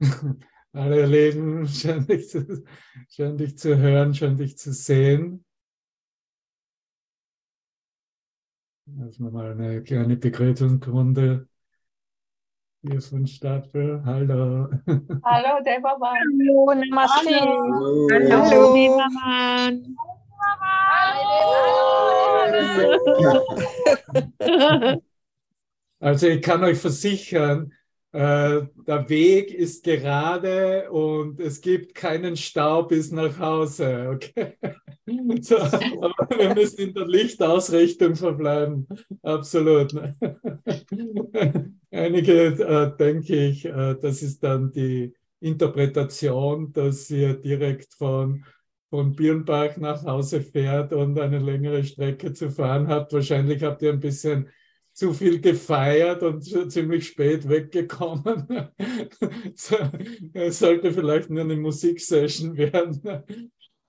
Alle Leben, schön dich, zu, schön dich zu hören, schön dich zu sehen. Lassen wir mal eine kleine Begrüßungsrunde hier von Stapel. Hallo. Hallo, Devaman. Hallo, Namaste. Hallo. Hallo, Devaman. Also ich kann euch versichern, äh, der Weg ist gerade und es gibt keinen Stau bis nach Hause. Okay? So, aber wir müssen in der Lichtausrichtung verbleiben. Absolut. Einige äh, denke ich, äh, das ist dann die Interpretation, dass ihr direkt von, von Birnbach nach Hause fährt und eine längere Strecke zu fahren habt. Wahrscheinlich habt ihr ein bisschen zu viel gefeiert und ziemlich spät weggekommen. Es sollte vielleicht nur eine Musiksession werden.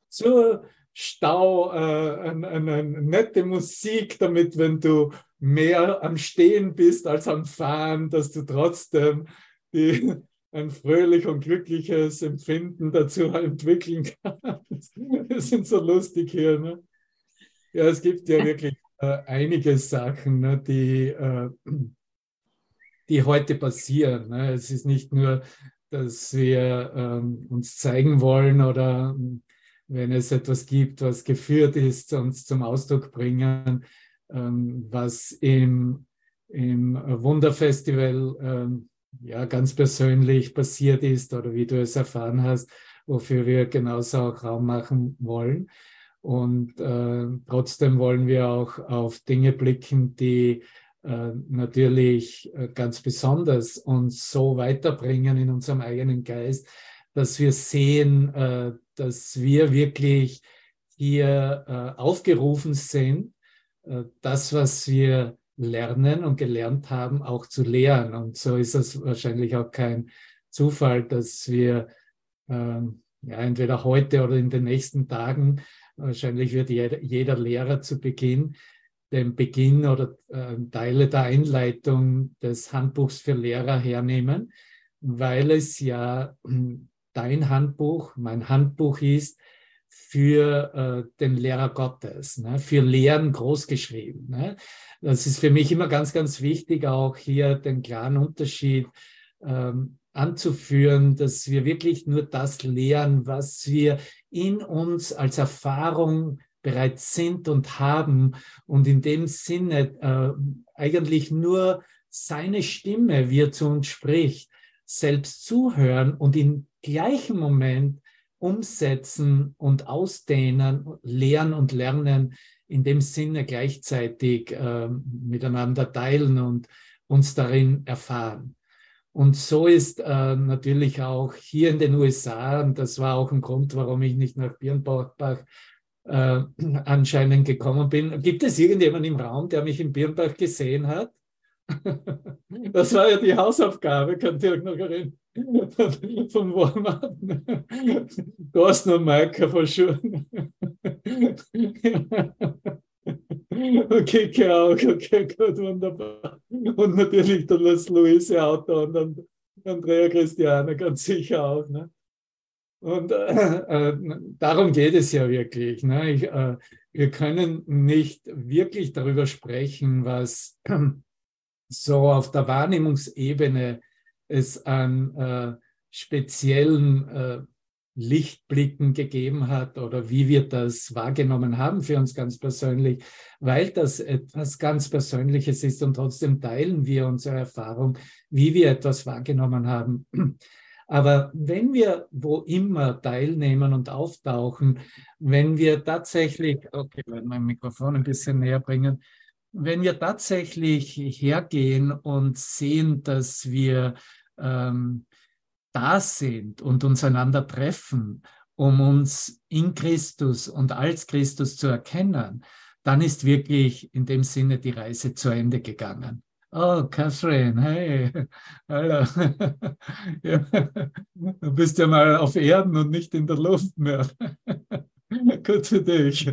Zur Stau, äh, eine, eine nette Musik, damit, wenn du mehr am Stehen bist als am Fahren, dass du trotzdem die, ein fröhlich und glückliches Empfinden dazu entwickeln kannst. Wir sind so lustig hier. Ne? Ja, es gibt ja wirklich äh, einige Sachen, ne, die, äh, die heute passieren. Ne? Es ist nicht nur, dass wir ähm, uns zeigen wollen oder wenn es etwas gibt, was geführt ist, uns zum Ausdruck bringen, ähm, was im, im Wunderfestival ähm, ja, ganz persönlich passiert ist oder wie du es erfahren hast, wofür wir genauso auch Raum machen wollen. Und äh, trotzdem wollen wir auch auf Dinge blicken, die äh, natürlich äh, ganz besonders uns so weiterbringen in unserem eigenen Geist, dass wir sehen, äh, dass wir wirklich hier äh, aufgerufen sind, äh, das, was wir lernen und gelernt haben, auch zu lehren. Und so ist es wahrscheinlich auch kein Zufall, dass wir ähm, ja, entweder heute oder in den nächsten Tagen Wahrscheinlich wird jeder, jeder Lehrer zu Beginn den Beginn oder äh, Teile der Einleitung des Handbuchs für Lehrer hernehmen, weil es ja hm, dein Handbuch, mein Handbuch ist für äh, den Lehrer Gottes, ne, für Lehren großgeschrieben. Ne. Das ist für mich immer ganz, ganz wichtig, auch hier den klaren Unterschied ähm, anzuführen, dass wir wirklich nur das lehren, was wir in uns als Erfahrung bereits sind und haben und in dem Sinne äh, eigentlich nur seine Stimme, wie er zu uns spricht, selbst zuhören und im gleichen Moment umsetzen und ausdehnen, lehren und lernen, in dem Sinne gleichzeitig äh, miteinander teilen und uns darin erfahren. Und so ist äh, natürlich auch hier in den USA, und das war auch ein Grund, warum ich nicht nach Birnbach äh, anscheinend gekommen bin. Gibt es irgendjemanden im Raum, der mich in Birnbach gesehen hat? Das war ja die Hausaufgabe, könnt ihr euch noch erinnern? Vom Walmart. Und Maike von Schuhen. Okay, auch, okay, gut, wunderbar. Und natürlich dann das Luise Auto und dann Andrea Christiane ganz sicher auch. Ne? Und äh, äh, darum geht es ja wirklich. Ne? Ich, äh, wir können nicht wirklich darüber sprechen, was so auf der Wahrnehmungsebene es an äh, speziellen äh, Lichtblicken gegeben hat oder wie wir das wahrgenommen haben für uns ganz persönlich, weil das etwas ganz Persönliches ist und trotzdem teilen wir unsere Erfahrung, wie wir etwas wahrgenommen haben. Aber wenn wir wo immer teilnehmen und auftauchen, wenn wir tatsächlich, okay, ich werde mein Mikrofon ein bisschen näher bringen, wenn wir tatsächlich hergehen und sehen, dass wir ähm, da sind und uns einander treffen, um uns in Christus und als Christus zu erkennen, dann ist wirklich in dem Sinne die Reise zu Ende gegangen. Oh, Catherine, hey, hallo. Ja, du bist ja mal auf Erden und nicht in der Luft mehr. Gut für dich.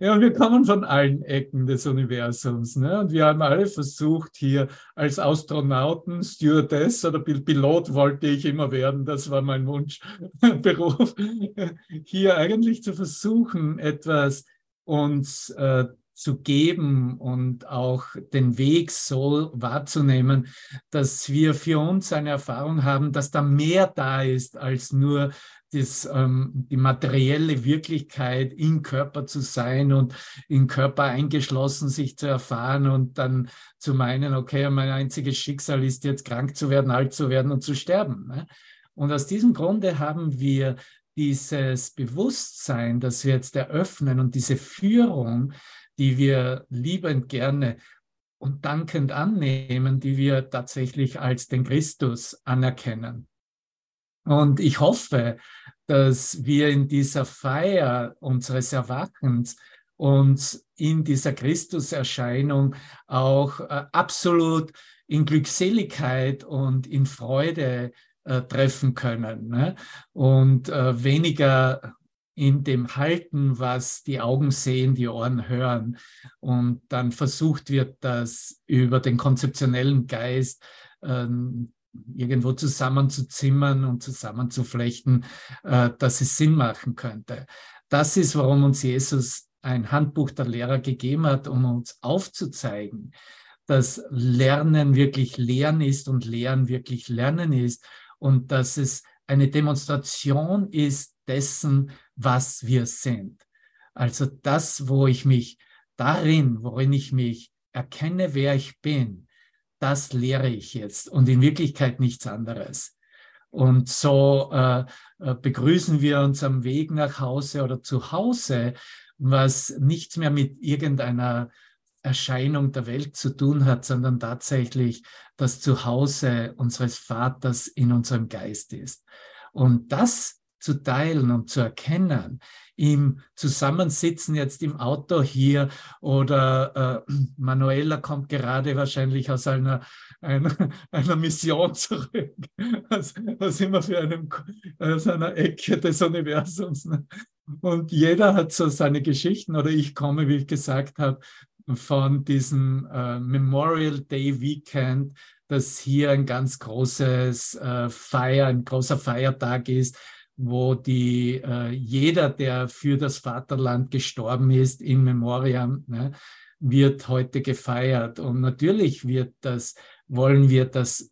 Ja, wir kommen von allen Ecken des Universums. Ne? Und wir haben alle versucht, hier als Astronauten, Stewardess oder Pilot wollte ich immer werden, das war mein Wunschberuf, hier eigentlich zu versuchen, etwas uns äh, zu geben und auch den Weg so wahrzunehmen, dass wir für uns eine Erfahrung haben, dass da mehr da ist als nur das, ähm, die materielle Wirklichkeit im Körper zu sein und im Körper eingeschlossen sich zu erfahren und dann zu meinen, okay, mein einziges Schicksal ist jetzt krank zu werden, alt zu werden und zu sterben. Ne? Und aus diesem Grunde haben wir dieses Bewusstsein, das wir jetzt eröffnen und diese Führung, die wir liebend gerne und dankend annehmen, die wir tatsächlich als den Christus anerkennen. Und ich hoffe, dass wir in dieser Feier unseres Erwachens uns in dieser Christuserscheinung auch äh, absolut in Glückseligkeit und in Freude äh, treffen können ne? und äh, weniger in dem halten, was die Augen sehen, die Ohren hören. Und dann versucht wird, das über den konzeptionellen Geist ähm, irgendwo zusammenzuzimmern und zusammenzuflechten, äh, dass es Sinn machen könnte. Das ist, warum uns Jesus ein Handbuch der Lehrer gegeben hat, um uns aufzuzeigen, dass Lernen wirklich Lernen ist und Lehren wirklich Lernen ist und dass es eine Demonstration ist dessen, was wir sind. Also das, wo ich mich darin, worin ich mich erkenne, wer ich bin, das lehre ich jetzt und in Wirklichkeit nichts anderes. Und so äh, äh, begrüßen wir uns am Weg nach Hause oder zu Hause, was nichts mehr mit irgendeiner Erscheinung der Welt zu tun hat, sondern tatsächlich das Zuhause unseres Vaters in unserem Geist ist. Und das zu teilen und zu erkennen, im Zusammensitzen jetzt im Auto hier oder äh, Manuela kommt gerade wahrscheinlich aus einer, einer, einer Mission zurück, aus, aus immer für einem, aus einer Ecke des Universums. Ne? Und jeder hat so seine Geschichten oder ich komme, wie ich gesagt habe, von diesem äh, Memorial Day Weekend, das hier ein ganz großes äh, Feier, ein großer Feiertag ist, wo die, äh, jeder, der für das Vaterland gestorben ist, in Memoriam, ne, wird heute gefeiert. Und natürlich wird das, wollen wir das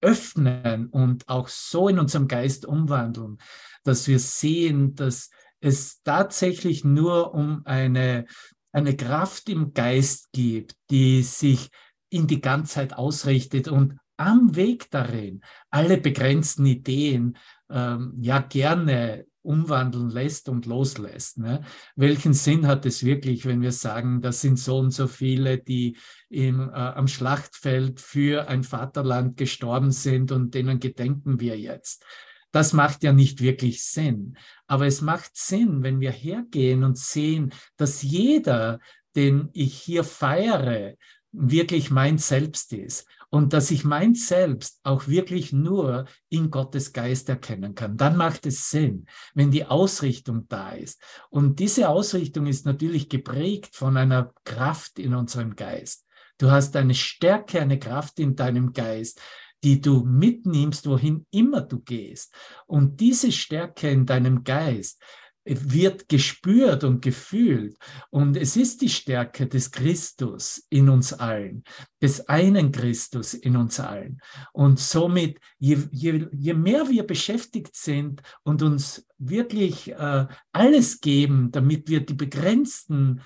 öffnen und auch so in unserem Geist umwandeln, dass wir sehen, dass es tatsächlich nur um eine, eine Kraft im Geist gibt, die sich in die Ganzheit ausrichtet und am Weg darin alle begrenzten Ideen ähm, ja gerne umwandeln lässt und loslässt. Ne? Welchen Sinn hat es wirklich, wenn wir sagen, das sind so und so viele, die im, äh, am Schlachtfeld für ein Vaterland gestorben sind und denen gedenken wir jetzt? Das macht ja nicht wirklich Sinn. Aber es macht Sinn, wenn wir hergehen und sehen, dass jeder, den ich hier feiere, wirklich mein Selbst ist und dass ich mein Selbst auch wirklich nur in Gottes Geist erkennen kann. Dann macht es Sinn, wenn die Ausrichtung da ist. Und diese Ausrichtung ist natürlich geprägt von einer Kraft in unserem Geist. Du hast eine Stärke, eine Kraft in deinem Geist, die du mitnimmst, wohin immer du gehst. Und diese Stärke in deinem Geist, wird gespürt und gefühlt. Und es ist die Stärke des Christus in uns allen, des einen Christus in uns allen. Und somit, je, je, je mehr wir beschäftigt sind und uns wirklich äh, alles geben, damit wir die begrenzten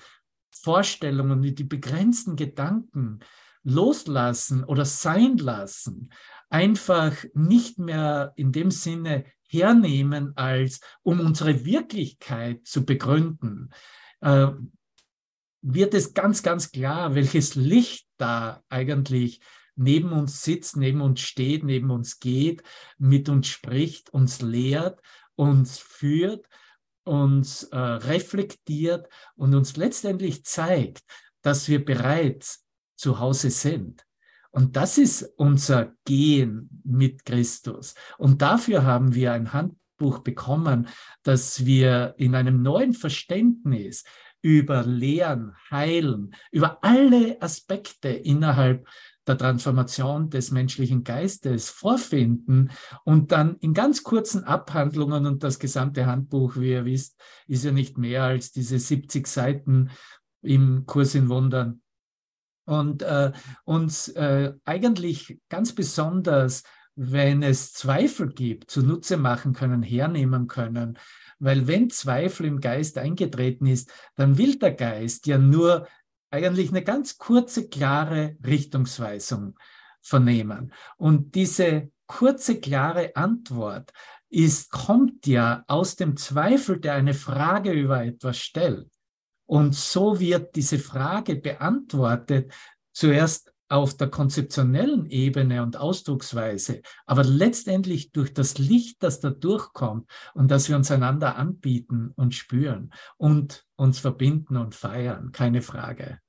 Vorstellungen, die begrenzten Gedanken loslassen oder sein lassen, einfach nicht mehr in dem Sinne hernehmen, als um unsere Wirklichkeit zu begründen, äh, wird es ganz, ganz klar, welches Licht da eigentlich neben uns sitzt, neben uns steht, neben uns geht, mit uns spricht, uns lehrt, uns führt, uns äh, reflektiert und uns letztendlich zeigt, dass wir bereits zu Hause sind. Und das ist unser Gehen mit Christus. Und dafür haben wir ein Handbuch bekommen, dass wir in einem neuen Verständnis über Lehren, Heilen, über alle Aspekte innerhalb der Transformation des menschlichen Geistes vorfinden und dann in ganz kurzen Abhandlungen und das gesamte Handbuch, wie ihr wisst, ist ja nicht mehr als diese 70 Seiten im Kurs in Wundern und äh, uns äh, eigentlich ganz besonders, wenn es Zweifel gibt, zunutze machen können, hernehmen können. Weil wenn Zweifel im Geist eingetreten ist, dann will der Geist ja nur eigentlich eine ganz kurze, klare Richtungsweisung vernehmen. Und diese kurze, klare Antwort ist, kommt ja aus dem Zweifel, der eine Frage über etwas stellt. Und so wird diese Frage beantwortet, zuerst auf der konzeptionellen Ebene und Ausdrucksweise, aber letztendlich durch das Licht, das da durchkommt und das wir uns einander anbieten und spüren und uns verbinden und feiern, keine Frage.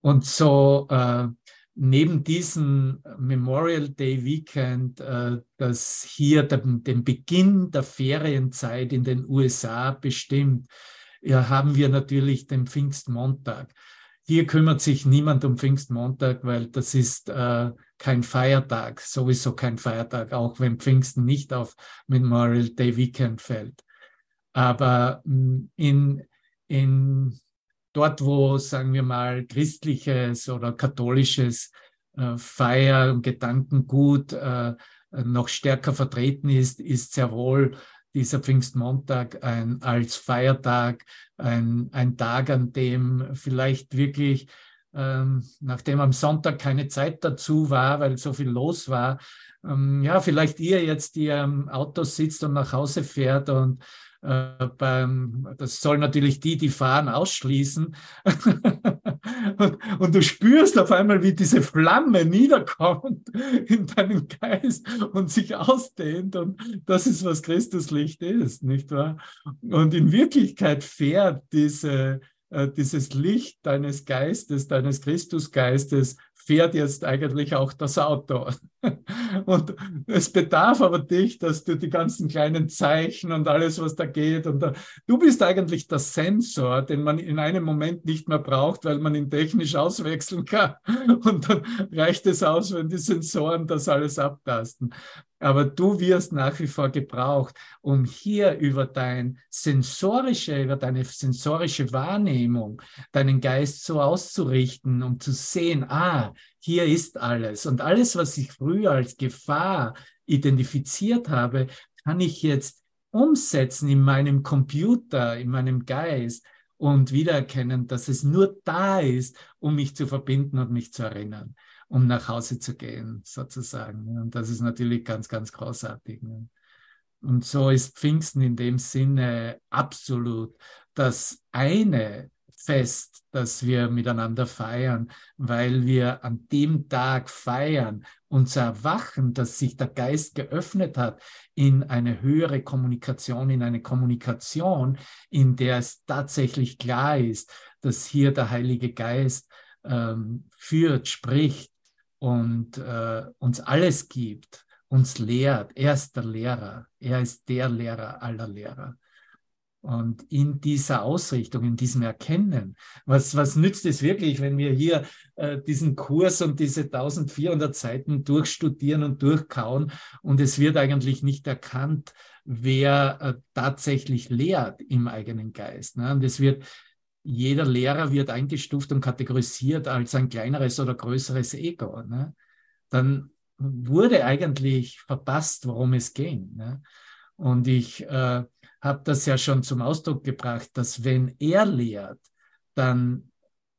Und so äh, neben diesem Memorial Day Weekend, äh, das hier den, den Beginn der Ferienzeit in den USA bestimmt, ja, haben wir natürlich den Pfingstmontag. Hier kümmert sich niemand um Pfingstmontag, weil das ist äh, kein Feiertag, sowieso kein Feiertag, auch wenn Pfingsten nicht auf Memorial Day Weekend fällt. Aber mm, in, in dort, wo, sagen wir mal, christliches oder katholisches äh, Feier- und Gedankengut äh, noch stärker vertreten ist, ist sehr wohl dieser Pfingstmontag ein, als Feiertag, ein, ein Tag, an dem vielleicht wirklich, ähm, nachdem am Sonntag keine Zeit dazu war, weil so viel los war, ähm, ja, vielleicht ihr jetzt, die am Auto sitzt und nach Hause fährt und beim, das soll natürlich die, die fahren, ausschließen. und, und, du spürst auf einmal, wie diese Flamme niederkommt in deinen Geist und sich ausdehnt. Und das ist, was Christuslicht ist, nicht wahr? Und in Wirklichkeit fährt diese, äh, dieses Licht deines Geistes, deines Christusgeistes, fährt jetzt eigentlich auch das Auto. Und es bedarf aber dich, dass du die ganzen kleinen Zeichen und alles, was da geht, und da, du bist eigentlich der Sensor, den man in einem Moment nicht mehr braucht, weil man ihn technisch auswechseln kann. Und dann reicht es aus, wenn die Sensoren das alles abtasten. Aber du wirst nach wie vor gebraucht, um hier über dein sensorische, über deine sensorische Wahrnehmung, deinen Geist so auszurichten, um zu sehen, ah, hier ist alles. Und alles, was ich früher als Gefahr identifiziert habe, kann ich jetzt umsetzen in meinem Computer, in meinem Geist und wiedererkennen, dass es nur da ist, um mich zu verbinden und mich zu erinnern um nach Hause zu gehen, sozusagen. Und das ist natürlich ganz, ganz großartig. Und so ist Pfingsten in dem Sinne absolut das eine Fest, das wir miteinander feiern, weil wir an dem Tag feiern, unser Erwachen, dass sich der Geist geöffnet hat in eine höhere Kommunikation, in eine Kommunikation, in der es tatsächlich klar ist, dass hier der Heilige Geist ähm, führt, spricht, und äh, uns alles gibt, uns lehrt. Er ist der Lehrer. Er ist der Lehrer aller Lehrer. Und in dieser Ausrichtung, in diesem Erkennen, was, was nützt es wirklich, wenn wir hier äh, diesen Kurs und diese 1400 Seiten durchstudieren und durchkauen und es wird eigentlich nicht erkannt, wer äh, tatsächlich lehrt im eigenen Geist. Ne? Und es wird jeder Lehrer wird eingestuft und kategorisiert als ein kleineres oder größeres Ego, ne? dann wurde eigentlich verpasst, worum es ging. Ne? Und ich äh, habe das ja schon zum Ausdruck gebracht, dass wenn er lehrt, dann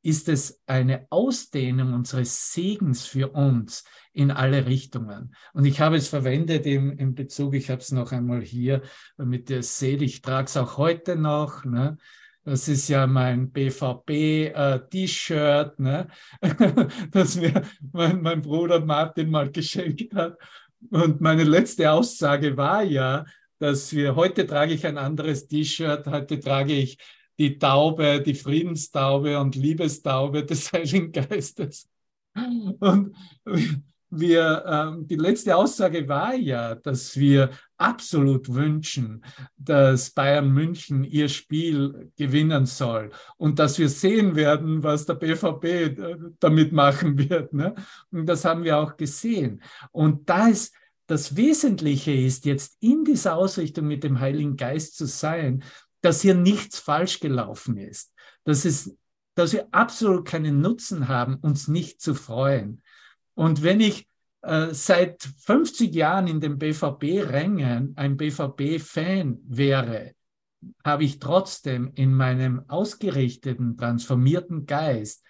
ist es eine Ausdehnung unseres Segens für uns in alle Richtungen. Und ich habe es verwendet im, im Bezug, ich habe es noch einmal hier, damit ihr es seht, ich trage es auch heute noch. Ne? Das ist ja mein BVB-T-Shirt, äh, ne? das mir mein, mein Bruder Martin mal geschenkt hat. Und meine letzte Aussage war ja, dass wir heute trage ich ein anderes T-Shirt, heute trage ich die Taube, die Friedenstaube und Liebestaube des Heiligen Geistes. Und wir, äh, die letzte Aussage war ja, dass wir absolut wünschen, dass Bayern München ihr Spiel gewinnen soll und dass wir sehen werden, was der BVB äh, damit machen wird. Ne? Und das haben wir auch gesehen. Und da ist das Wesentliche ist jetzt in dieser Ausrichtung mit dem Heiligen Geist zu sein, dass hier nichts falsch gelaufen ist, dass es, dass wir absolut keinen Nutzen haben, uns nicht zu freuen. Und wenn ich äh, seit 50 Jahren in den BVB-Rängen ein BVB-Fan wäre, habe ich trotzdem in meinem ausgerichteten, transformierten Geist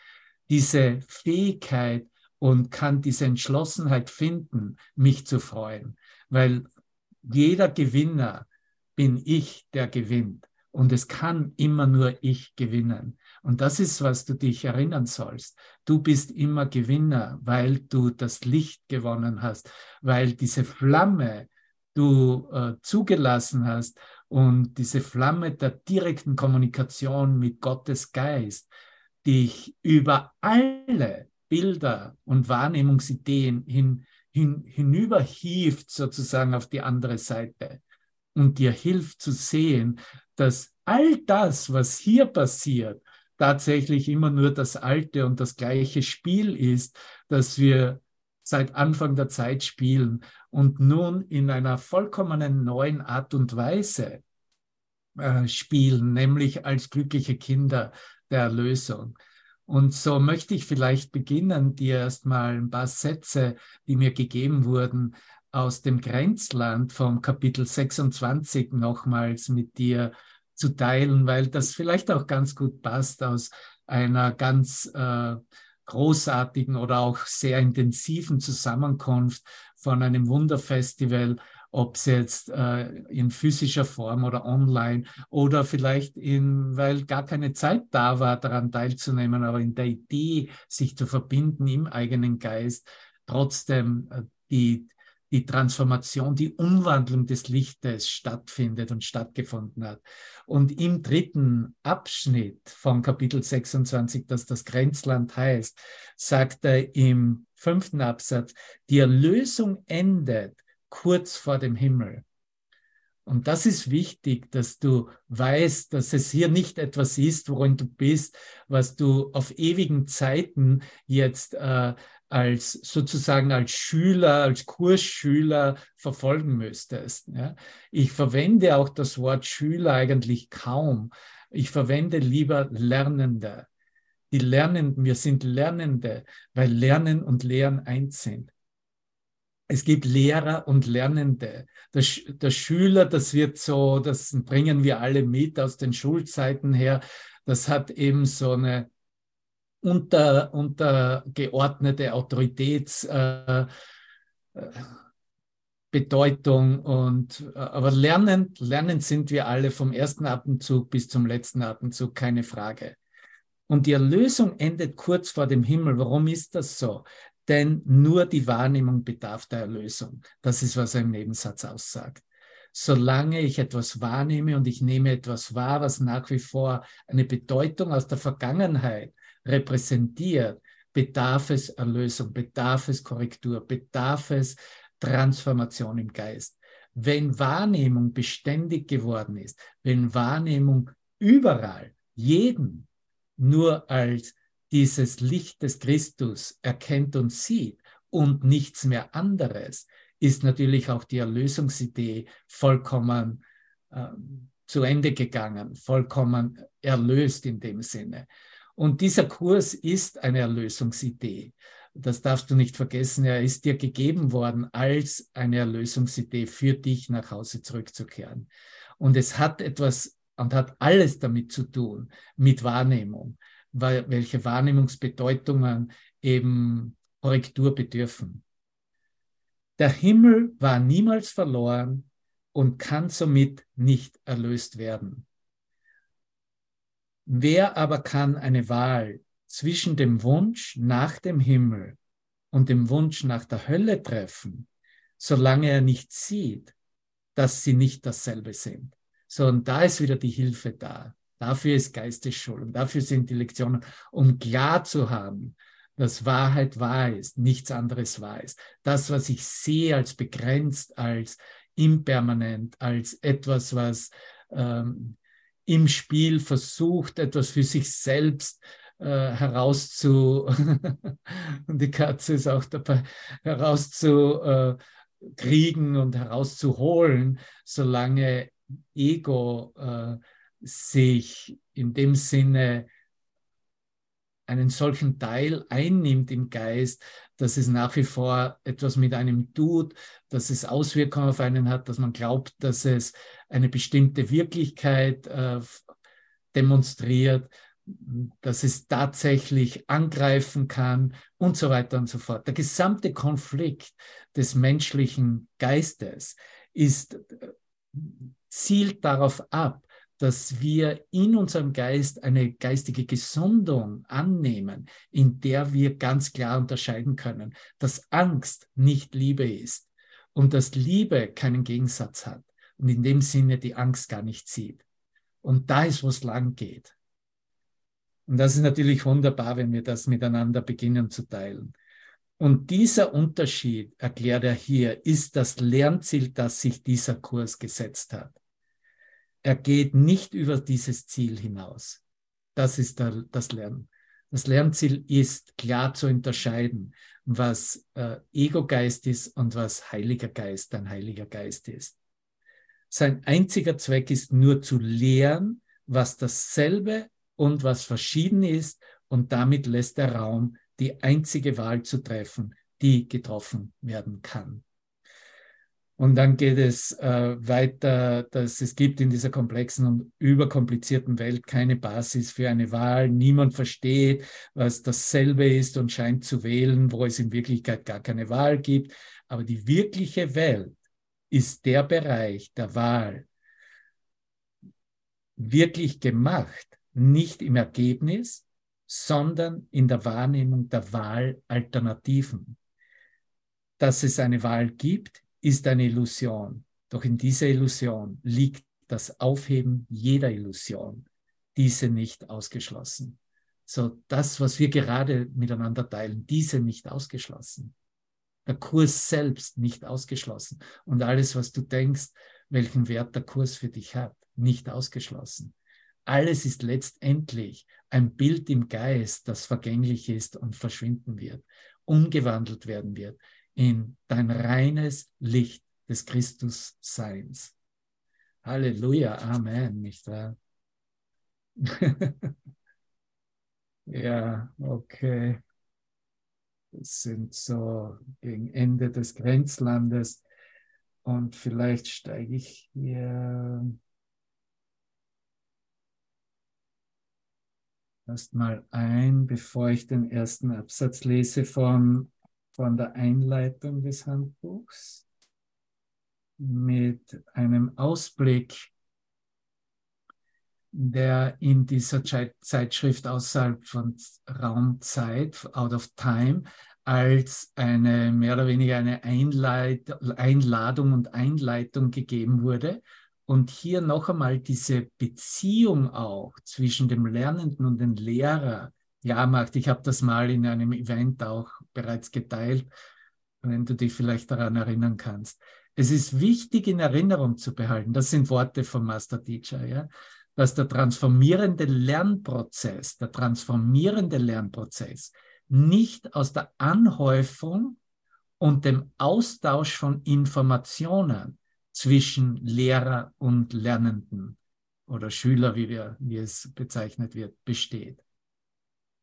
diese Fähigkeit und kann diese Entschlossenheit finden, mich zu freuen, weil jeder Gewinner bin ich, der gewinnt. Und es kann immer nur ich gewinnen. Und das ist, was du dich erinnern sollst. Du bist immer Gewinner, weil du das Licht gewonnen hast, weil diese Flamme du äh, zugelassen hast und diese Flamme der direkten Kommunikation mit Gottes Geist dich über alle Bilder und Wahrnehmungsideen hin, hin, hinüberhieft sozusagen auf die andere Seite und dir hilft zu sehen, dass all das, was hier passiert, tatsächlich immer nur das alte und das gleiche Spiel ist, das wir seit Anfang der Zeit spielen und nun in einer vollkommenen neuen Art und Weise äh, spielen, nämlich als glückliche Kinder der Erlösung. Und so möchte ich vielleicht beginnen, dir erstmal ein paar Sätze, die mir gegeben wurden, aus dem Grenzland vom Kapitel 26 nochmals mit dir zu teilen, weil das vielleicht auch ganz gut passt aus einer ganz äh, großartigen oder auch sehr intensiven Zusammenkunft von einem Wunderfestival, ob es jetzt äh, in physischer Form oder online oder vielleicht in, weil gar keine Zeit da war, daran teilzunehmen, aber in der Idee, sich zu verbinden im eigenen Geist, trotzdem äh, die, die Transformation, die Umwandlung des Lichtes stattfindet und stattgefunden hat. Und im dritten Abschnitt vom Kapitel 26, das das Grenzland heißt, sagt er im fünften Absatz, die Erlösung endet kurz vor dem Himmel. Und das ist wichtig, dass du weißt, dass es hier nicht etwas ist, worin du bist, was du auf ewigen Zeiten jetzt äh, als sozusagen als Schüler, als Kursschüler verfolgen müsstest. Ja? Ich verwende auch das Wort Schüler eigentlich kaum. Ich verwende lieber Lernende. Die Lernenden, wir sind Lernende, weil Lernen und Lehren eins sind. Es gibt Lehrer und Lernende. Der, der Schüler, das wird so, das bringen wir alle mit aus den Schulzeiten her. Das hat eben so eine unter, untergeordnete Autoritätsbedeutung äh, und äh, aber lernen, lernen sind wir alle vom ersten Atemzug bis zum letzten Atemzug, keine Frage. Und die Erlösung endet kurz vor dem Himmel. Warum ist das so? Denn nur die Wahrnehmung bedarf der Erlösung. Das ist, was er im Nebensatz aussagt. Solange ich etwas wahrnehme und ich nehme etwas wahr, was nach wie vor eine Bedeutung aus der Vergangenheit repräsentiert, bedarf es Erlösung, bedarf es Korrektur, bedarf es Transformation im Geist. Wenn Wahrnehmung beständig geworden ist, wenn Wahrnehmung überall, jeden nur als dieses Licht des Christus erkennt und sieht und nichts mehr anderes, ist natürlich auch die Erlösungsidee vollkommen äh, zu Ende gegangen, vollkommen erlöst in dem Sinne. Und dieser Kurs ist eine Erlösungsidee. Das darfst du nicht vergessen. Er ist dir gegeben worden als eine Erlösungsidee für dich nach Hause zurückzukehren. Und es hat etwas und hat alles damit zu tun, mit Wahrnehmung, welche Wahrnehmungsbedeutungen eben Korrektur bedürfen. Der Himmel war niemals verloren und kann somit nicht erlöst werden. Wer aber kann eine Wahl zwischen dem Wunsch nach dem Himmel und dem Wunsch nach der Hölle treffen, solange er nicht sieht, dass sie nicht dasselbe sind? So, und da ist wieder die Hilfe da. Dafür ist Geistesschulung, dafür sind die Lektionen, um klar zu haben, dass Wahrheit wahr ist, nichts anderes wahr ist. Das, was ich sehe als begrenzt, als impermanent, als etwas, was ähm, im Spiel versucht, etwas für sich selbst äh, herauszu, und die Katze ist auch dabei, herauszukriegen und herauszuholen, solange Ego äh, sich in dem Sinne einen solchen Teil einnimmt im Geist, dass es nach wie vor etwas mit einem tut, dass es Auswirkungen auf einen hat, dass man glaubt, dass es eine bestimmte Wirklichkeit äh, demonstriert, dass es tatsächlich angreifen kann und so weiter und so fort. Der gesamte Konflikt des menschlichen Geistes ist, äh, zielt darauf ab, dass wir in unserem Geist eine geistige Gesundung annehmen, in der wir ganz klar unterscheiden können, dass Angst nicht Liebe ist und dass Liebe keinen Gegensatz hat und in dem Sinne die Angst gar nicht sieht. Und da ist, wo es lang geht. Und das ist natürlich wunderbar, wenn wir das miteinander beginnen zu teilen. Und dieser Unterschied, erklärt er hier, ist das Lernziel, das sich dieser Kurs gesetzt hat er geht nicht über dieses Ziel hinaus. Das ist der, das Lernen. Das Lernziel ist klar zu unterscheiden, was äh, Ego-Geist ist und was Heiliger Geist, ein Heiliger Geist ist. Sein einziger Zweck ist nur zu lehren, was dasselbe und was verschieden ist und damit lässt er Raum, die einzige Wahl zu treffen, die getroffen werden kann. Und dann geht es äh, weiter, dass es gibt in dieser komplexen und überkomplizierten Welt keine Basis für eine Wahl. Niemand versteht, was dasselbe ist und scheint zu wählen, wo es in Wirklichkeit gar keine Wahl gibt. Aber die wirkliche Welt ist der Bereich der Wahl wirklich gemacht, nicht im Ergebnis, sondern in der Wahrnehmung der Wahlalternativen. Dass es eine Wahl gibt, ist eine Illusion. Doch in dieser Illusion liegt das Aufheben jeder Illusion, diese nicht ausgeschlossen. So das, was wir gerade miteinander teilen, diese nicht ausgeschlossen. Der Kurs selbst nicht ausgeschlossen. Und alles, was du denkst, welchen Wert der Kurs für dich hat, nicht ausgeschlossen. Alles ist letztendlich ein Bild im Geist, das vergänglich ist und verschwinden wird, umgewandelt werden wird in dein reines Licht des Christusseins. Halleluja, Amen, nicht wahr? ja, okay. Wir sind so gegen Ende des Grenzlandes und vielleicht steige ich hier erstmal ein, bevor ich den ersten Absatz lese von von der Einleitung des Handbuchs mit einem Ausblick, der in dieser Zeitschrift außerhalb von Raumzeit, out of time, als eine mehr oder weniger eine Einleit Einladung und Einleitung gegeben wurde. Und hier noch einmal diese Beziehung auch zwischen dem Lernenden und dem Lehrer ja macht. Ich habe das mal in einem Event auch bereits geteilt, wenn du dich vielleicht daran erinnern kannst. Es ist wichtig in Erinnerung zu behalten, das sind Worte vom Master Teacher, ja, dass der transformierende Lernprozess, der transformierende Lernprozess nicht aus der Anhäufung und dem Austausch von Informationen zwischen Lehrer und Lernenden oder Schüler, wie, wir, wie es bezeichnet wird, besteht.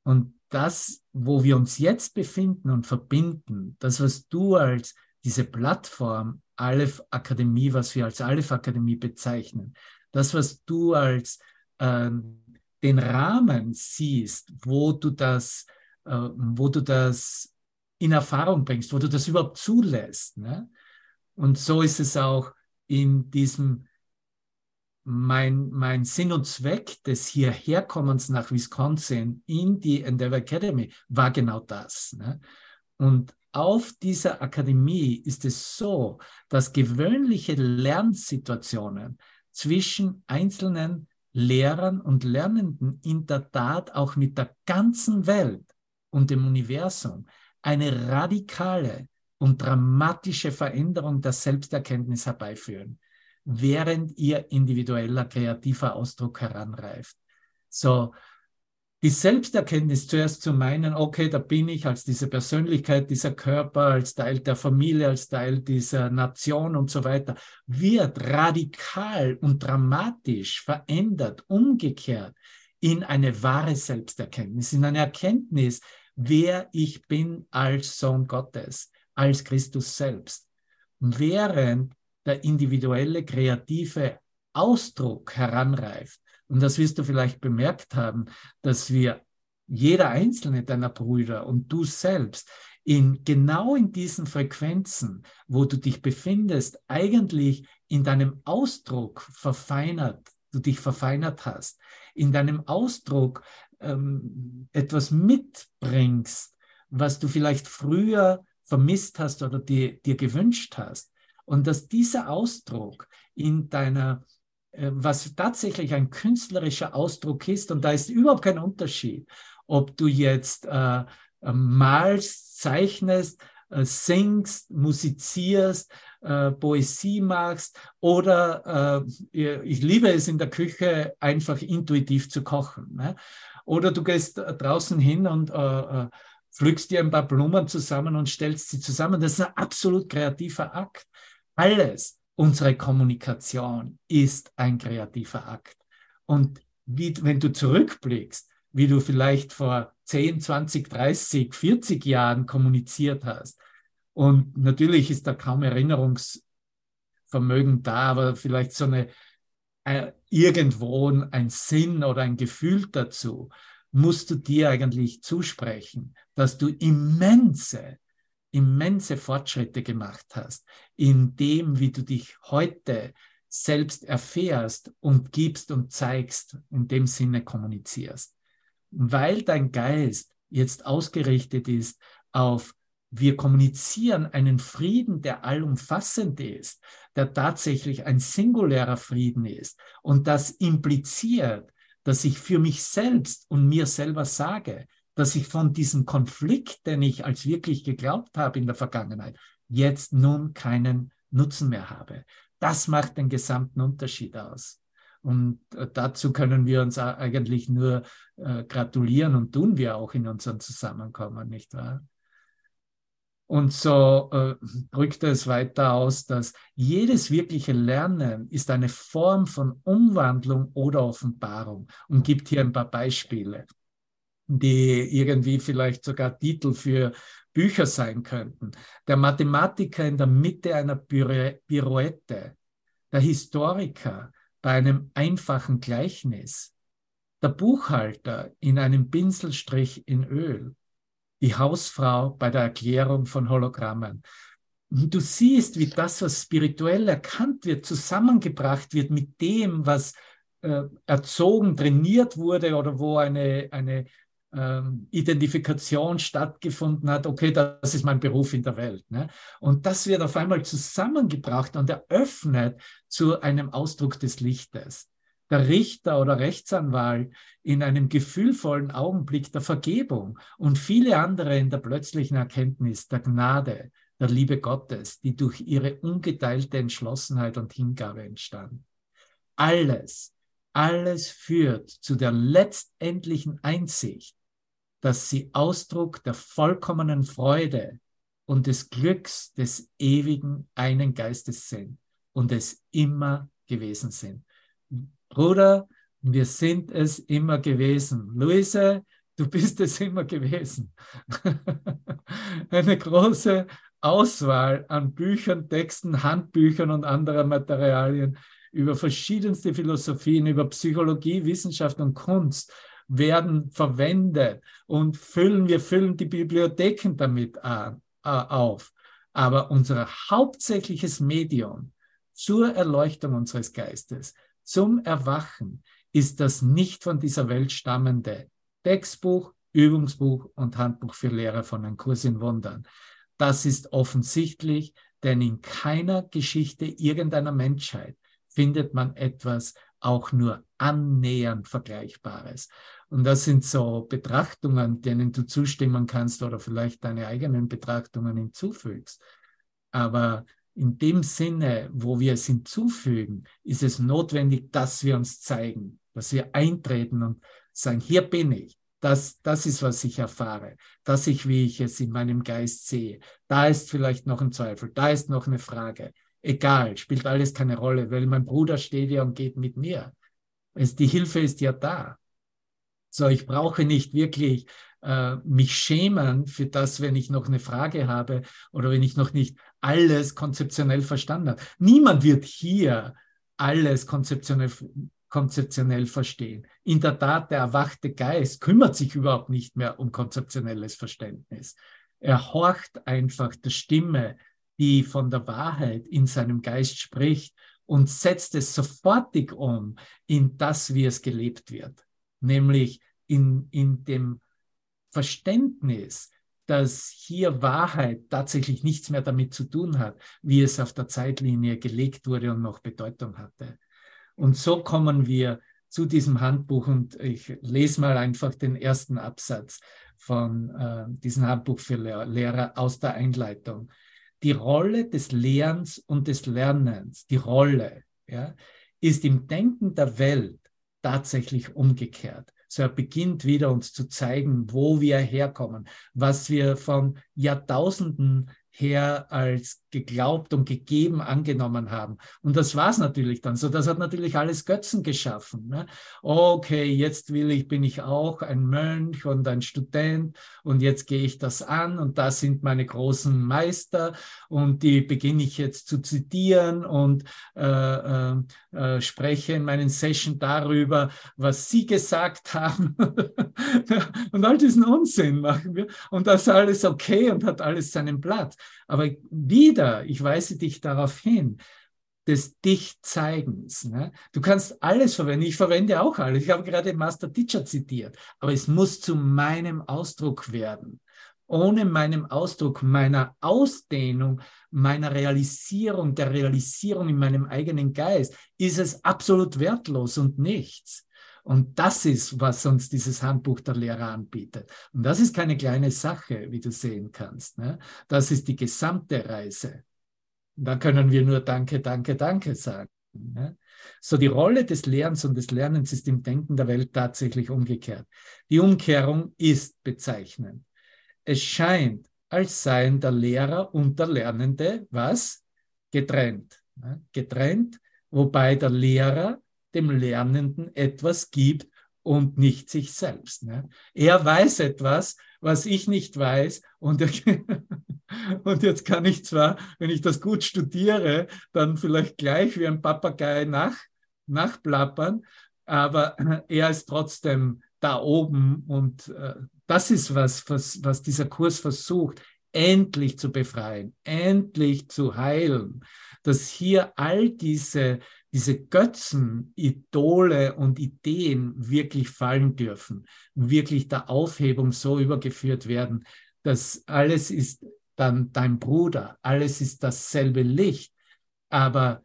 Und das, wo wir uns jetzt befinden und verbinden, das, was du als diese Plattform Aleph Akademie, was wir als Aleph Akademie bezeichnen, das, was du als äh, den Rahmen siehst, wo du das, äh, wo du das in Erfahrung bringst, wo du das überhaupt zulässt. Ne? Und so ist es auch in diesem mein, mein Sinn und Zweck des Hierherkommens nach Wisconsin in die Endeavor Academy war genau das. Ne? Und auf dieser Akademie ist es so, dass gewöhnliche Lernsituationen zwischen einzelnen Lehrern und Lernenden in der Tat auch mit der ganzen Welt und dem Universum eine radikale und dramatische Veränderung der Selbsterkenntnis herbeiführen, während ihr individueller kreativer Ausdruck heranreift. So, die Selbsterkenntnis zuerst zu meinen, okay, da bin ich als diese Persönlichkeit, dieser Körper, als Teil der Familie, als Teil dieser Nation und so weiter, wird radikal und dramatisch verändert, umgekehrt in eine wahre Selbsterkenntnis, in eine Erkenntnis, wer ich bin als Sohn Gottes, als Christus selbst. Während der individuelle kreative Ausdruck heranreift, und das wirst du vielleicht bemerkt haben, dass wir, jeder einzelne deiner Brüder und du selbst, in genau in diesen Frequenzen, wo du dich befindest, eigentlich in deinem Ausdruck verfeinert, du dich verfeinert hast, in deinem Ausdruck ähm, etwas mitbringst, was du vielleicht früher vermisst hast oder dir, dir gewünscht hast. Und dass dieser Ausdruck in deiner äh, was tatsächlich ein künstlerischer Ausdruck ist. Und da ist überhaupt kein Unterschied, ob du jetzt äh, äh malst, zeichnest, äh, singst, musizierst, äh, Poesie machst oder äh, ich liebe es in der Küche einfach intuitiv zu kochen. Ne? Oder du gehst draußen hin und pflückst dir ein paar Blumen zusammen und stellst sie zusammen. Das ist ein absolut kreativer Akt. Alles unsere Kommunikation ist ein kreativer Akt. Und wie, wenn du zurückblickst, wie du vielleicht vor 10, 20, 30, 40 Jahren kommuniziert hast, und natürlich ist da kaum Erinnerungsvermögen da, aber vielleicht so eine äh, irgendwo ein Sinn oder ein Gefühl dazu, musst du dir eigentlich zusprechen, dass du immense immense Fortschritte gemacht hast in dem, wie du dich heute selbst erfährst und gibst und zeigst, in dem Sinne kommunizierst. Weil dein Geist jetzt ausgerichtet ist auf, wir kommunizieren einen Frieden, der allumfassend ist, der tatsächlich ein singulärer Frieden ist. Und das impliziert, dass ich für mich selbst und mir selber sage, dass ich von diesem Konflikt, den ich als wirklich geglaubt habe in der Vergangenheit, jetzt nun keinen Nutzen mehr habe. Das macht den gesamten Unterschied aus. Und äh, dazu können wir uns eigentlich nur äh, gratulieren und tun wir auch in unseren Zusammenkommen, nicht wahr? Und so äh, drückt es weiter aus, dass jedes wirkliche Lernen ist eine Form von Umwandlung oder Offenbarung und gibt hier ein paar Beispiele die irgendwie vielleicht sogar Titel für Bücher sein könnten. Der Mathematiker in der Mitte einer Pirouette, der Historiker bei einem einfachen Gleichnis, der Buchhalter in einem Pinselstrich in Öl, die Hausfrau bei der Erklärung von Hologrammen. Du siehst, wie das, was spirituell erkannt wird, zusammengebracht wird mit dem, was äh, erzogen, trainiert wurde oder wo eine, eine ähm, Identifikation stattgefunden hat, okay, das ist mein Beruf in der Welt. Ne? Und das wird auf einmal zusammengebracht und eröffnet zu einem Ausdruck des Lichtes. Der Richter oder Rechtsanwalt in einem gefühlvollen Augenblick der Vergebung und viele andere in der plötzlichen Erkenntnis der Gnade, der Liebe Gottes, die durch ihre ungeteilte Entschlossenheit und Hingabe entstand. Alles, alles führt zu der letztendlichen Einsicht, dass sie Ausdruck der vollkommenen Freude und des Glücks des ewigen einen Geistes sind und es immer gewesen sind. Bruder, wir sind es immer gewesen. Luise, du bist es immer gewesen. Eine große Auswahl an Büchern, Texten, Handbüchern und anderen Materialien über verschiedenste Philosophien, über Psychologie, Wissenschaft und Kunst werden verwendet und füllen, wir füllen die Bibliotheken damit an, äh, auf. Aber unser hauptsächliches Medium zur Erleuchtung unseres Geistes, zum Erwachen, ist das nicht von dieser Welt stammende Textbuch, Übungsbuch und Handbuch für Lehrer von einem Kurs in Wundern. Das ist offensichtlich, denn in keiner Geschichte irgendeiner Menschheit findet man etwas, auch nur annähernd Vergleichbares. Und das sind so Betrachtungen, denen du zustimmen kannst oder vielleicht deine eigenen Betrachtungen hinzufügst. Aber in dem Sinne, wo wir es hinzufügen, ist es notwendig, dass wir uns zeigen, dass wir eintreten und sagen, hier bin ich. Das, das ist, was ich erfahre. Das ich, wie ich es in meinem Geist sehe. Da ist vielleicht noch ein Zweifel. Da ist noch eine Frage. Egal, spielt alles keine Rolle, weil mein Bruder steht ja und geht mit mir. Es, die Hilfe ist ja da. So, ich brauche nicht wirklich äh, mich schämen für das, wenn ich noch eine Frage habe oder wenn ich noch nicht alles konzeptionell verstanden habe. Niemand wird hier alles konzeptionell, konzeptionell verstehen. In der Tat, der erwachte Geist kümmert sich überhaupt nicht mehr um konzeptionelles Verständnis. Er horcht einfach der Stimme, die von der Wahrheit in seinem Geist spricht und setzt es sofortig um in das, wie es gelebt wird, nämlich in, in dem Verständnis, dass hier Wahrheit tatsächlich nichts mehr damit zu tun hat, wie es auf der Zeitlinie gelegt wurde und noch Bedeutung hatte. Und so kommen wir zu diesem Handbuch und ich lese mal einfach den ersten Absatz von äh, diesem Handbuch für Lehrer aus der Einleitung. Die Rolle des Lehrens und des Lernens, die Rolle, ja, ist im Denken der Welt tatsächlich umgekehrt. So er beginnt wieder uns zu zeigen, wo wir herkommen, was wir von Jahrtausenden her als geglaubt und gegeben angenommen haben. Und das war es natürlich dann so. Das hat natürlich alles Götzen geschaffen. Ne? Okay, jetzt will ich, bin ich auch ein Mönch und ein Student und jetzt gehe ich das an und da sind meine großen Meister und die beginne ich jetzt zu zitieren und äh, äh, äh, spreche in meinen Session darüber, was sie gesagt haben. und all diesen Unsinn machen wir. Und das ist alles okay und hat alles seinen Platz. Aber wieder, ich weise dich darauf hin, des Dich-Zeigens. Ne? Du kannst alles verwenden. Ich verwende auch alles. Ich habe gerade Master Teacher zitiert. Aber es muss zu meinem Ausdruck werden. Ohne meinem Ausdruck, meiner Ausdehnung, meiner Realisierung, der Realisierung in meinem eigenen Geist, ist es absolut wertlos und nichts. Und das ist, was uns dieses Handbuch der Lehrer anbietet. Und das ist keine kleine Sache, wie du sehen kannst. Ne? Das ist die gesamte Reise. Da können wir nur Danke, Danke, Danke sagen. Ne? So die Rolle des Lernens und des Lernens ist im Denken der Welt tatsächlich umgekehrt. Die Umkehrung ist bezeichnend. Es scheint, als seien der Lehrer und der Lernende was? Getrennt. Ne? Getrennt, wobei der Lehrer dem Lernenden etwas gibt und nicht sich selbst. Ne? Er weiß etwas, was ich nicht weiß. Und, und jetzt kann ich zwar, wenn ich das gut studiere, dann vielleicht gleich wie ein Papagei nach, nachplappern, aber er ist trotzdem da oben und äh, das ist was, was, was dieser Kurs versucht, endlich zu befreien, endlich zu heilen, dass hier all diese diese Götzen, Idole und Ideen wirklich fallen dürfen, wirklich der Aufhebung so übergeführt werden, dass alles ist dann dein Bruder, alles ist dasselbe Licht, aber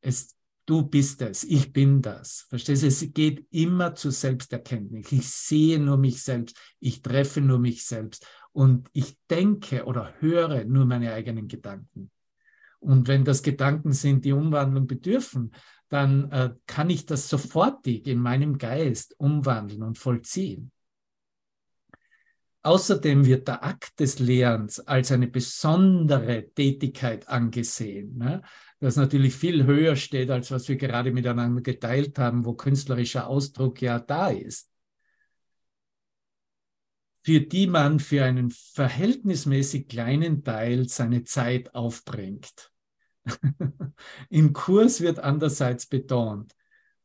es, du bist es, ich bin das. Verstehst du? Es geht immer zur Selbsterkenntnis. Ich sehe nur mich selbst, ich treffe nur mich selbst und ich denke oder höre nur meine eigenen Gedanken. Und wenn das Gedanken sind, die Umwandlung bedürfen, dann äh, kann ich das sofortig in meinem Geist umwandeln und vollziehen. Außerdem wird der Akt des Lehrens als eine besondere Tätigkeit angesehen, ne? das natürlich viel höher steht, als was wir gerade miteinander geteilt haben, wo künstlerischer Ausdruck ja da ist, für die man für einen verhältnismäßig kleinen Teil seine Zeit aufbringt. Im Kurs wird andererseits betont,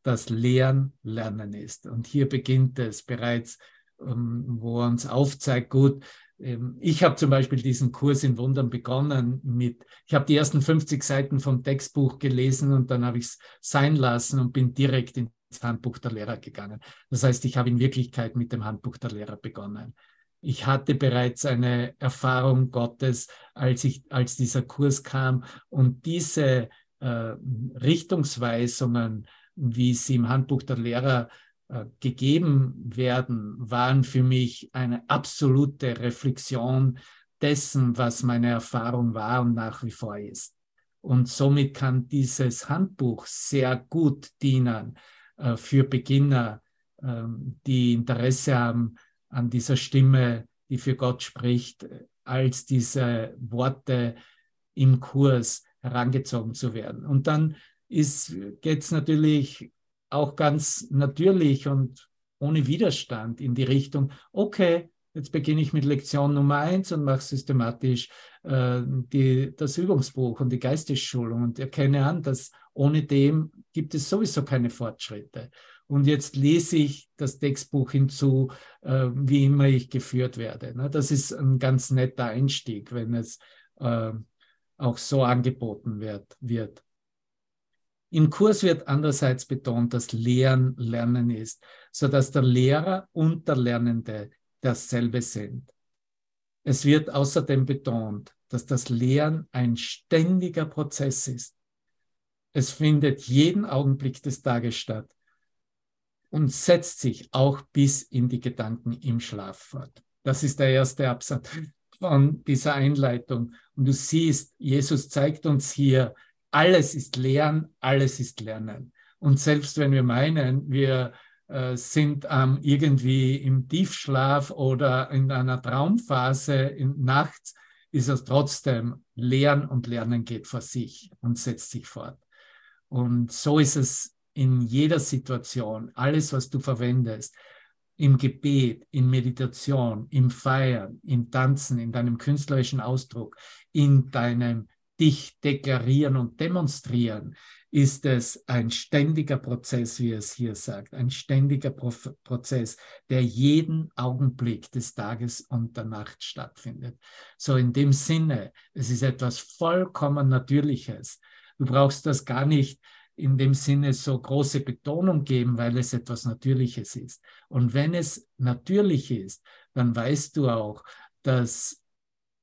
dass Lehren Lernen ist. Und hier beginnt es bereits, ähm, wo uns aufzeigt, gut, ähm, ich habe zum Beispiel diesen Kurs in Wundern begonnen mit, ich habe die ersten 50 Seiten vom Textbuch gelesen und dann habe ich es sein lassen und bin direkt ins Handbuch der Lehrer gegangen. Das heißt, ich habe in Wirklichkeit mit dem Handbuch der Lehrer begonnen ich hatte bereits eine Erfahrung Gottes, als, ich, als dieser Kurs kam. Und diese äh, Richtungsweisungen wie sie im Handbuch der Lehrer äh, gegeben werden, waren für mich eine absolute Reflexion dessen, was meine Erfahrung war und nach wie vor ist. Und somit kann dieses Handbuch sehr gut dienen äh, für Beginner, äh, die Interesse haben an dieser Stimme, die für Gott spricht, als diese Worte im Kurs herangezogen zu werden. Und dann geht es natürlich auch ganz natürlich und ohne Widerstand in die Richtung, okay, jetzt beginne ich mit Lektion Nummer eins und mache systematisch äh, die, das Übungsbuch und die Geistesschulung und erkenne an, dass ohne dem gibt es sowieso keine Fortschritte. Und jetzt lese ich das Textbuch hinzu, äh, wie immer ich geführt werde. Ne? Das ist ein ganz netter Einstieg, wenn es äh, auch so angeboten wird. wird. Im Kurs wird andererseits betont, dass Lehren Lernen ist, sodass der Lehrer und der Lernende dasselbe sind. Es wird außerdem betont, dass das Lehren ein ständiger Prozess ist. Es findet jeden Augenblick des Tages statt und setzt sich auch bis in die Gedanken im Schlaf fort. Das ist der erste Absatz von dieser Einleitung. Und du siehst, Jesus zeigt uns hier, alles ist Lernen, alles ist Lernen. Und selbst wenn wir meinen, wir äh, sind ähm, irgendwie im Tiefschlaf oder in einer Traumphase in, nachts, ist es trotzdem Lernen und Lernen geht vor sich und setzt sich fort. Und so ist es in jeder Situation. Alles, was du verwendest, im Gebet, in Meditation, im Feiern, im Tanzen, in deinem künstlerischen Ausdruck, in deinem dich deklarieren und demonstrieren, ist es ein ständiger Prozess, wie es hier sagt, ein ständiger Pro Prozess, der jeden Augenblick des Tages und der Nacht stattfindet. So in dem Sinne, es ist etwas vollkommen Natürliches. Du brauchst das gar nicht in dem Sinne so große Betonung geben, weil es etwas Natürliches ist. Und wenn es natürlich ist, dann weißt du auch, dass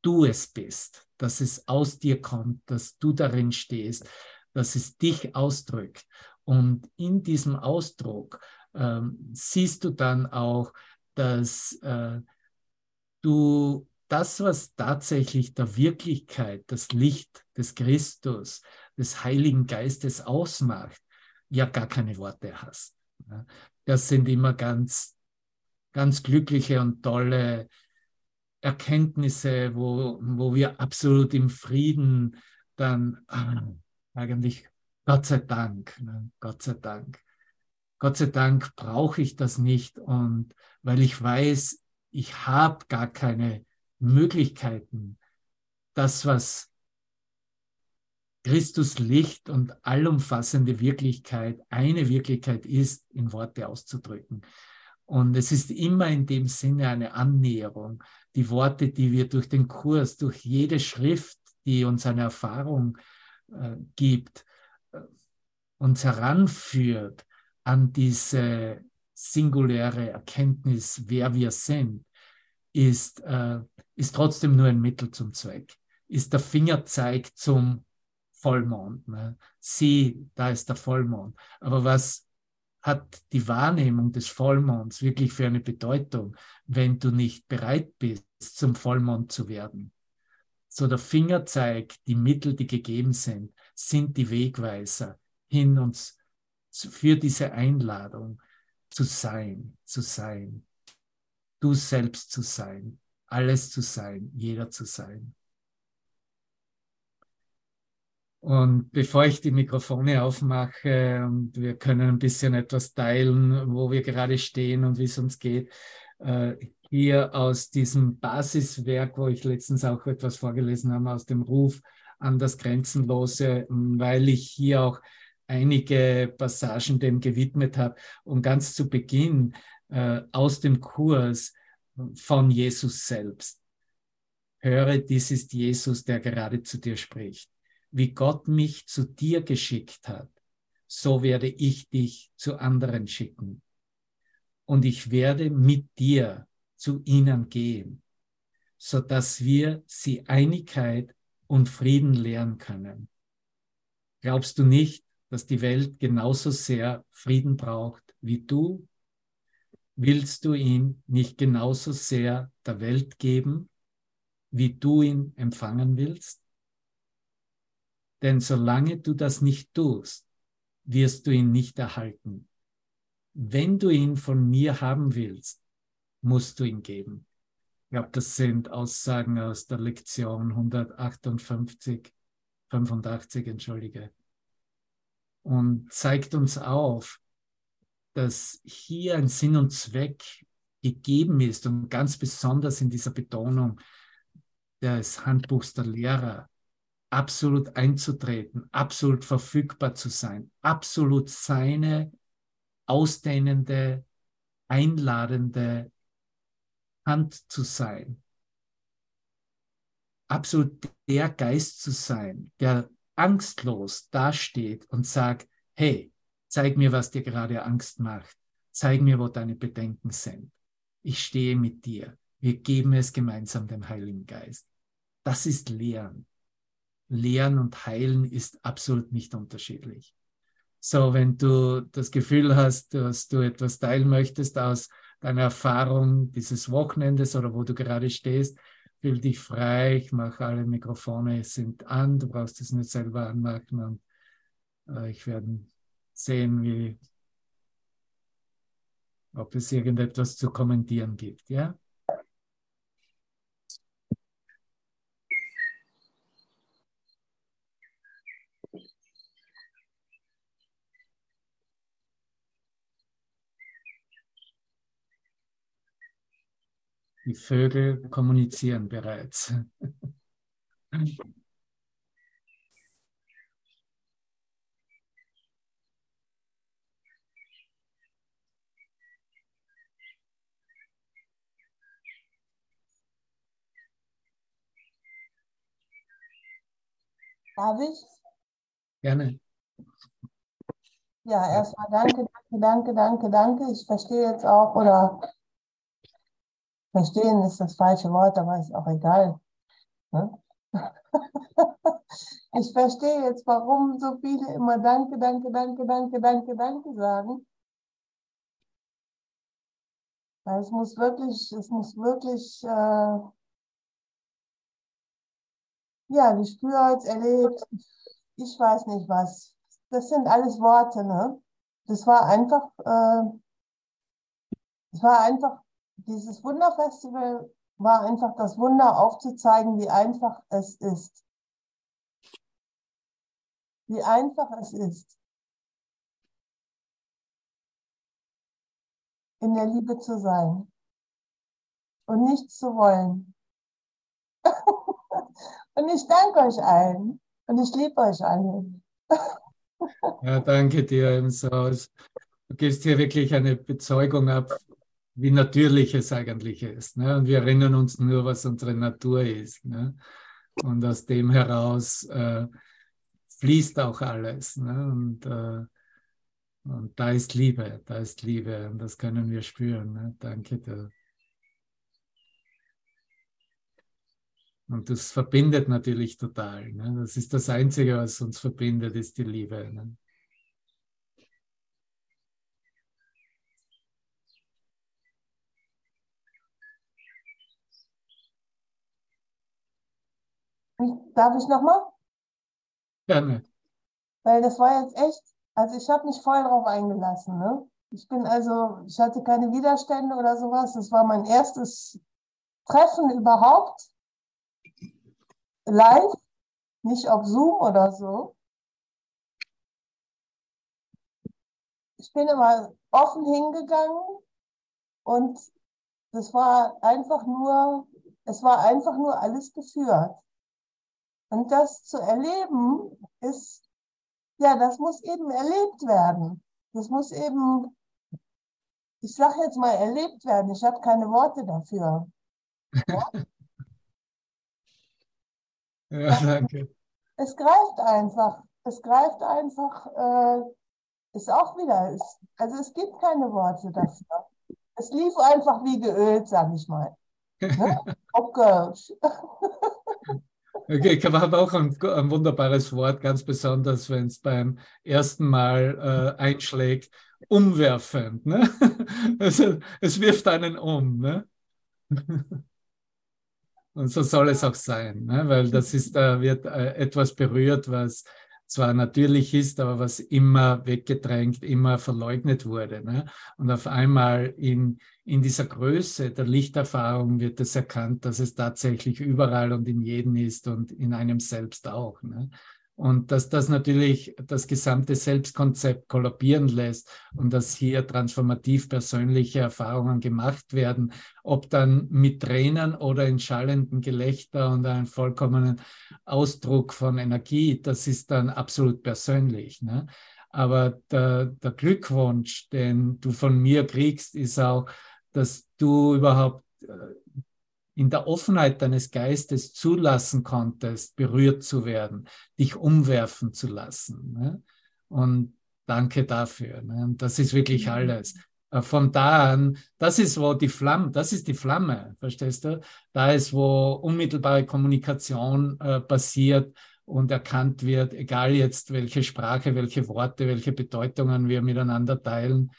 du es bist, dass es aus dir kommt, dass du darin stehst, dass es dich ausdrückt. Und in diesem Ausdruck ähm, siehst du dann auch, dass äh, du das, was tatsächlich der Wirklichkeit, das Licht des Christus, des Heiligen Geistes ausmacht, ja gar keine Worte hast. Das sind immer ganz, ganz glückliche und tolle Erkenntnisse, wo, wo wir absolut im Frieden dann äh, eigentlich, Gott sei Dank, ne, Gott sei Dank, Gott sei Dank brauche ich das nicht und weil ich weiß, ich habe gar keine Möglichkeiten, das, was Christus Licht und allumfassende Wirklichkeit, eine Wirklichkeit ist, in Worte auszudrücken. Und es ist immer in dem Sinne eine Annäherung. Die Worte, die wir durch den Kurs, durch jede Schrift, die uns eine Erfahrung äh, gibt, äh, uns heranführt an diese singuläre Erkenntnis, wer wir sind, ist, äh, ist trotzdem nur ein Mittel zum Zweck. Ist der Fingerzeig zum Vollmond. Ne? Sieh, da ist der Vollmond. Aber was hat die Wahrnehmung des Vollmonds wirklich für eine Bedeutung, wenn du nicht bereit bist, zum Vollmond zu werden? So der Fingerzeig, die Mittel, die gegeben sind, sind die Wegweiser hin uns für diese Einladung zu sein, zu sein, du selbst zu sein, alles zu sein, jeder zu sein. Und bevor ich die Mikrofone aufmache und wir können ein bisschen etwas teilen, wo wir gerade stehen und wie es uns geht, äh, hier aus diesem Basiswerk, wo ich letztens auch etwas vorgelesen habe, aus dem Ruf an das Grenzenlose, weil ich hier auch einige Passagen dem gewidmet habe. Und ganz zu Beginn äh, aus dem Kurs von Jesus selbst. Höre, dies ist Jesus, der gerade zu dir spricht wie Gott mich zu dir geschickt hat, so werde ich dich zu anderen schicken. Und ich werde mit dir zu ihnen gehen, so dass wir sie Einigkeit und Frieden lehren können. Glaubst du nicht, dass die Welt genauso sehr Frieden braucht wie du? Willst du ihn nicht genauso sehr der Welt geben, wie du ihn empfangen willst? Denn solange du das nicht tust, wirst du ihn nicht erhalten. Wenn du ihn von mir haben willst, musst du ihn geben. Ich glaube, das sind Aussagen aus der Lektion 158, 85, entschuldige. Und zeigt uns auf, dass hier ein Sinn und Zweck gegeben ist und ganz besonders in dieser Betonung des Handbuchs der Lehrer absolut einzutreten, absolut verfügbar zu sein, absolut seine ausdehnende, einladende Hand zu sein, absolut der Geist zu sein, der angstlos dasteht und sagt, hey, zeig mir, was dir gerade Angst macht, zeig mir, wo deine Bedenken sind. Ich stehe mit dir. Wir geben es gemeinsam dem Heiligen Geist. Das ist Lehren. Lehren und Heilen ist absolut nicht unterschiedlich. So, wenn du das Gefühl hast, dass du etwas teilen möchtest aus deine Erfahrung dieses Wochenendes oder wo du gerade stehst. Fühl dich frei, ich mache alle Mikrofone sind an, du brauchst es nicht selber anmachen und äh, ich werde sehen, wie, ob es irgendetwas zu kommentieren gibt. Ja? Die Vögel kommunizieren bereits. Darf ich? Gerne. Ja, erstmal danke, danke, danke, danke, danke. Ich verstehe jetzt auch, oder Verstehen ist das falsche Wort, aber ist auch egal. Ne? Ich verstehe jetzt, warum so viele immer Danke, Danke, Danke, Danke, Danke, Danke sagen. Es muss wirklich, es muss wirklich, äh, ja, gespürt, erlebt, ich weiß nicht was. Das sind alles Worte, ne? Das war einfach, äh, das war einfach dieses Wunderfestival war einfach das Wunder aufzuzeigen, wie einfach es ist. Wie einfach es ist, in der Liebe zu sein und nichts zu wollen. und ich danke euch allen und ich liebe euch alle. ja, danke dir ebenso. Du gibst hier wirklich eine Bezeugung ab wie natürlich es eigentlich ist. Ne? Und wir erinnern uns nur, was unsere Natur ist. Ne? Und aus dem heraus äh, fließt auch alles. Ne? Und, äh, und da ist Liebe, da ist Liebe und das können wir spüren. Ne? Danke dir. Und das verbindet natürlich total. Ne? Das ist das Einzige, was uns verbindet, ist die Liebe. Ne? Darf ich nochmal? Gerne. Weil das war jetzt echt, also ich habe mich voll drauf eingelassen. Ne? Ich bin also, ich hatte keine Widerstände oder sowas. Das war mein erstes Treffen überhaupt. Live, nicht auf Zoom oder so. Ich bin immer offen hingegangen und das war einfach nur, es war einfach nur alles geführt. Und das zu erleben ist, ja, das muss eben erlebt werden. Das muss eben, ich sage jetzt mal, erlebt werden. Ich habe keine Worte dafür. Ja? ja, danke. Es greift einfach. Es greift einfach, äh, ist auch wieder, ist, also es gibt keine Worte dafür. Es lief einfach wie geölt, sage ich mal. Ne? Okay. Ich habe auch ein, ein, wunderbares Wort, ganz besonders, wenn es beim ersten Mal äh, einschlägt, umwerfend. Ne? Also, es wirft einen um. Ne? Und so soll es auch sein, ne? weil das ist, da wird äh, etwas berührt, was zwar natürlich ist, aber was immer weggedrängt, immer verleugnet wurde. Ne? Und auf einmal in, in dieser Größe der Lichterfahrung wird es erkannt, dass es tatsächlich überall und in jedem ist und in einem selbst auch. Ne? Und dass das natürlich das gesamte Selbstkonzept kollabieren lässt und dass hier transformativ persönliche Erfahrungen gemacht werden, ob dann mit Tränen oder in schallenden Gelächter und einem vollkommenen Ausdruck von Energie, das ist dann absolut persönlich. Ne? Aber der, der Glückwunsch, den du von mir kriegst, ist auch, dass du überhaupt äh, in der Offenheit deines Geistes zulassen konntest, berührt zu werden, dich umwerfen zu lassen. Ne? Und danke dafür. Ne? Und das ist wirklich mhm. alles. Äh, von da an, das ist wo die Flamme, das ist die Flamme, verstehst du? Da ist, wo unmittelbare Kommunikation äh, passiert und erkannt wird, egal jetzt welche Sprache, welche Worte, welche Bedeutungen wir miteinander teilen,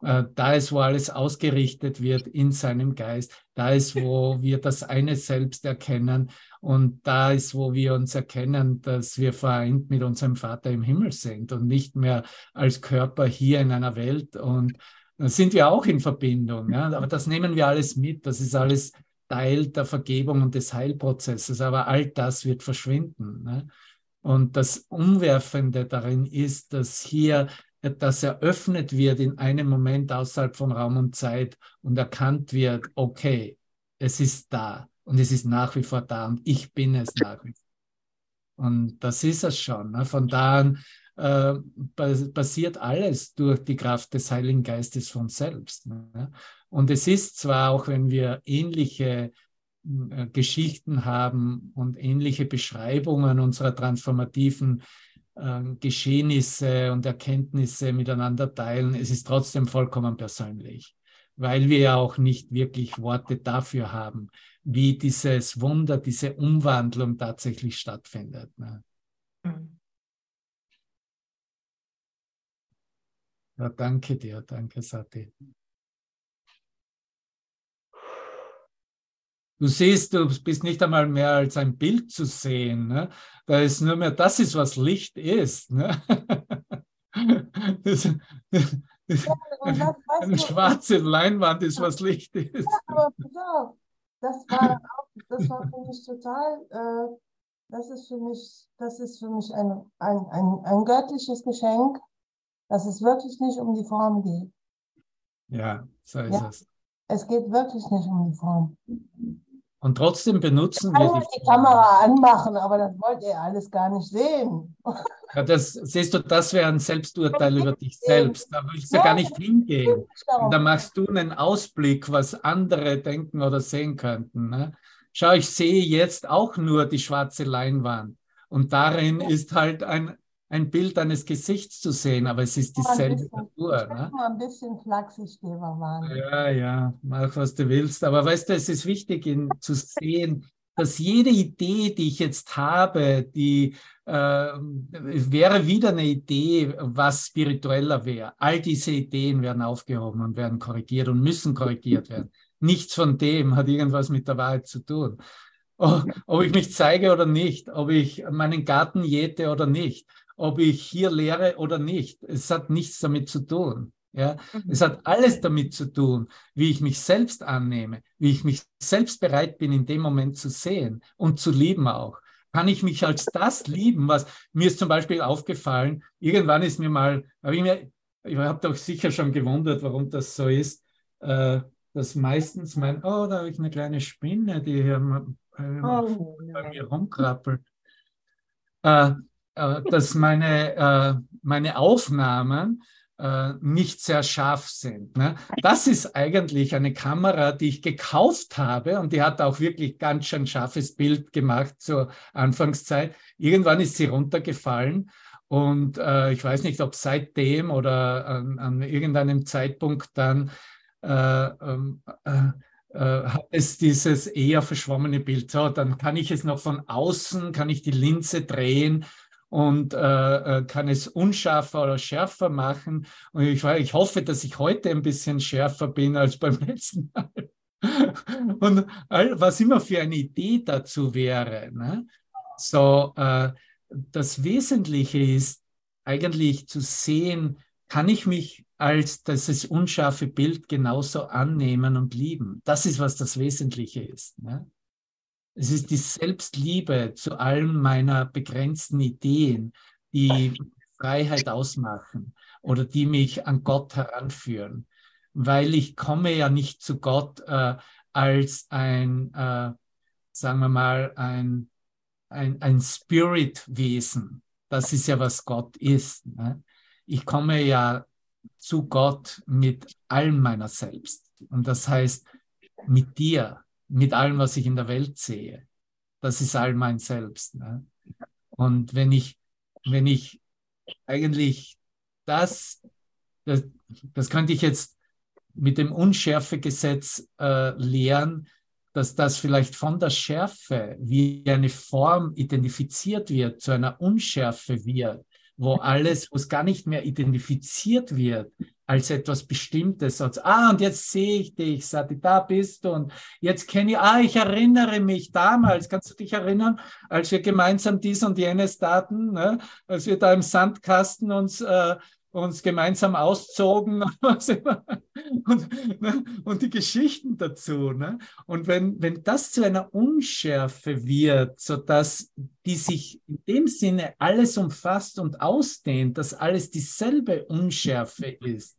da ist, wo alles ausgerichtet wird in seinem Geist, da ist, wo wir das eine selbst erkennen und da ist, wo wir uns erkennen, dass wir vereint mit unserem Vater im Himmel sind und nicht mehr als Körper hier in einer Welt und da sind wir auch in Verbindung. Ja? Aber das nehmen wir alles mit, das ist alles Teil der Vergebung und des Heilprozesses, aber all das wird verschwinden. Ne? Und das Umwerfende darin ist, dass hier das eröffnet wird in einem Moment außerhalb von Raum und Zeit und erkannt wird, okay, es ist da und es ist nach wie vor da und ich bin es nach wie vor. Und das ist es schon. Ne? Von da an äh, passiert alles durch die Kraft des Heiligen Geistes von selbst. Ne? Und es ist zwar, auch wenn wir ähnliche äh, Geschichten haben und ähnliche Beschreibungen unserer transformativen Geschehnisse und Erkenntnisse miteinander teilen, es ist trotzdem vollkommen persönlich, weil wir ja auch nicht wirklich Worte dafür haben, wie dieses Wunder, diese Umwandlung tatsächlich stattfindet. Ne? Mhm. Ja, danke dir, danke Sati. Du siehst, du bist nicht einmal mehr als ein Bild zu sehen. Ne? Da ist nur mehr, das ist, was Licht ist. Ne? Das, das, ja, eine, eine schwarze Leinwand ist, was Licht ist. Ja, aber das war, das war für mich total, äh, das ist für mich, das ist für mich ein, ein, ein, ein göttliches Geschenk, dass es wirklich nicht um die Form geht. Ja, so ist ja, es. Es geht wirklich nicht um die Form. Und trotzdem benutzen wir die, die Kamera anmachen, aber das wollt ihr alles gar nicht sehen. Ja, das siehst du, das wäre ein Selbsturteil über dich selbst. Da willst du ja, gar nicht hingehen. Und da machst du einen Ausblick, was andere denken oder sehen könnten. Ne? Schau, ich sehe jetzt auch nur die schwarze Leinwand. Und darin ist halt ein, ein Bild eines Gesichts zu sehen, aber es ist dieselbe bisschen, Natur. Ne? Mal ein bisschen flachsig, Ja, ja, mach was du willst. Aber weißt du, es ist wichtig in, zu sehen, dass jede Idee, die ich jetzt habe, die äh, wäre wieder eine Idee, was spiritueller wäre. All diese Ideen werden aufgehoben und werden korrigiert und müssen korrigiert werden. Nichts von dem hat irgendwas mit der Wahrheit zu tun. Oh, ob ich mich zeige oder nicht, ob ich meinen Garten jäte oder nicht, ob ich hier lehre oder nicht. Es hat nichts damit zu tun. Ja, mhm. es hat alles damit zu tun, wie ich mich selbst annehme, wie ich mich selbst bereit bin, in dem Moment zu sehen und zu lieben auch. Kann ich mich als das lieben, was mir ist zum Beispiel aufgefallen, irgendwann ist mir mal, habe ich mir, ich habe doch sicher schon gewundert, warum das so ist, äh, dass meistens mein, oh, da habe ich eine kleine Spinne, die hier äh, oh, bei mir rumkrabbelt. Äh, dass meine, äh, meine Aufnahmen äh, nicht sehr scharf sind. Ne? Das ist eigentlich eine Kamera, die ich gekauft habe und die hat auch wirklich ganz schön scharfes Bild gemacht zur Anfangszeit. Irgendwann ist sie runtergefallen und äh, ich weiß nicht, ob seitdem oder an, an irgendeinem Zeitpunkt dann äh, ähm, äh, äh, hat es dieses eher verschwommene Bild. So, dann kann ich es noch von außen, kann ich die Linse drehen und äh, äh kann es unscharfer oder schärfer machen. Und ich, ich hoffe, dass ich heute ein bisschen schärfer bin als beim letzten Mal. und was immer für eine Idee dazu wäre. Ne? So, äh, das Wesentliche ist eigentlich zu sehen, kann ich mich als dieses unscharfe Bild genauso annehmen und lieben. Das ist, was das Wesentliche ist. Ne? Es ist die Selbstliebe zu allen meiner begrenzten Ideen, die Freiheit ausmachen oder die mich an Gott heranführen. Weil ich komme ja nicht zu Gott äh, als ein, äh, sagen wir mal, ein, ein, ein Spirit-Wesen. Das ist ja, was Gott ist. Ne? Ich komme ja zu Gott mit allem meiner selbst. Und das heißt, mit dir, mit allem, was ich in der Welt sehe. Das ist all mein Selbst. Ne? Und wenn ich, wenn ich eigentlich das, das, das könnte ich jetzt mit dem Unschärfegesetz äh, lehren, dass das vielleicht von der Schärfe wie eine Form identifiziert wird, zu einer Unschärfe wird, wo alles, wo es gar nicht mehr identifiziert wird als etwas Bestimmtes, als, ah, und jetzt sehe ich dich, Sati, da bist du, und jetzt kenne ich, ah, ich erinnere mich damals, kannst du dich erinnern, als wir gemeinsam dies und jenes taten, ne? als wir da im Sandkasten uns äh, uns gemeinsam auszogen und, ne, und die Geschichten dazu. Ne? Und wenn, wenn das zu einer Unschärfe wird, sodass die sich in dem Sinne alles umfasst und ausdehnt, dass alles dieselbe Unschärfe ist,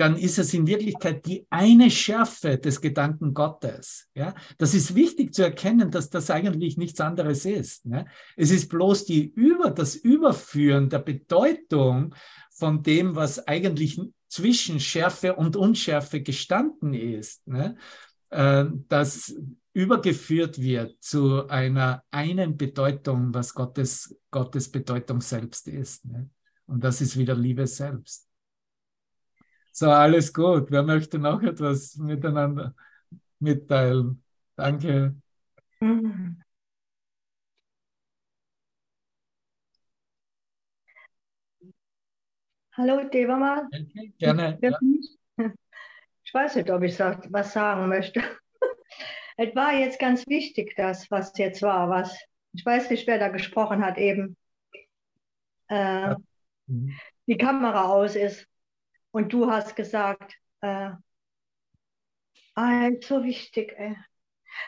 dann ist es in Wirklichkeit die eine Schärfe des Gedanken Gottes. Ja? Das ist wichtig zu erkennen, dass das eigentlich nichts anderes ist. Ne? Es ist bloß die Über, das Überführen der Bedeutung von dem, was eigentlich zwischen Schärfe und Unschärfe gestanden ist, ne? äh, das übergeführt wird zu einer einen Bedeutung, was Gottes, Gottes Bedeutung selbst ist. Ne? Und das ist wieder Liebe selbst. So, alles gut. Wer möchte noch etwas miteinander mitteilen? Danke. Mhm. Hallo, Devama. Okay, gerne. Ja. Ich weiß nicht, ob ich was sagen möchte. es war jetzt ganz wichtig, das, was jetzt war, was. Ich weiß nicht, wer da gesprochen hat eben. Äh, mhm. Die Kamera aus ist. Und du hast gesagt, äh, so wichtig, ey.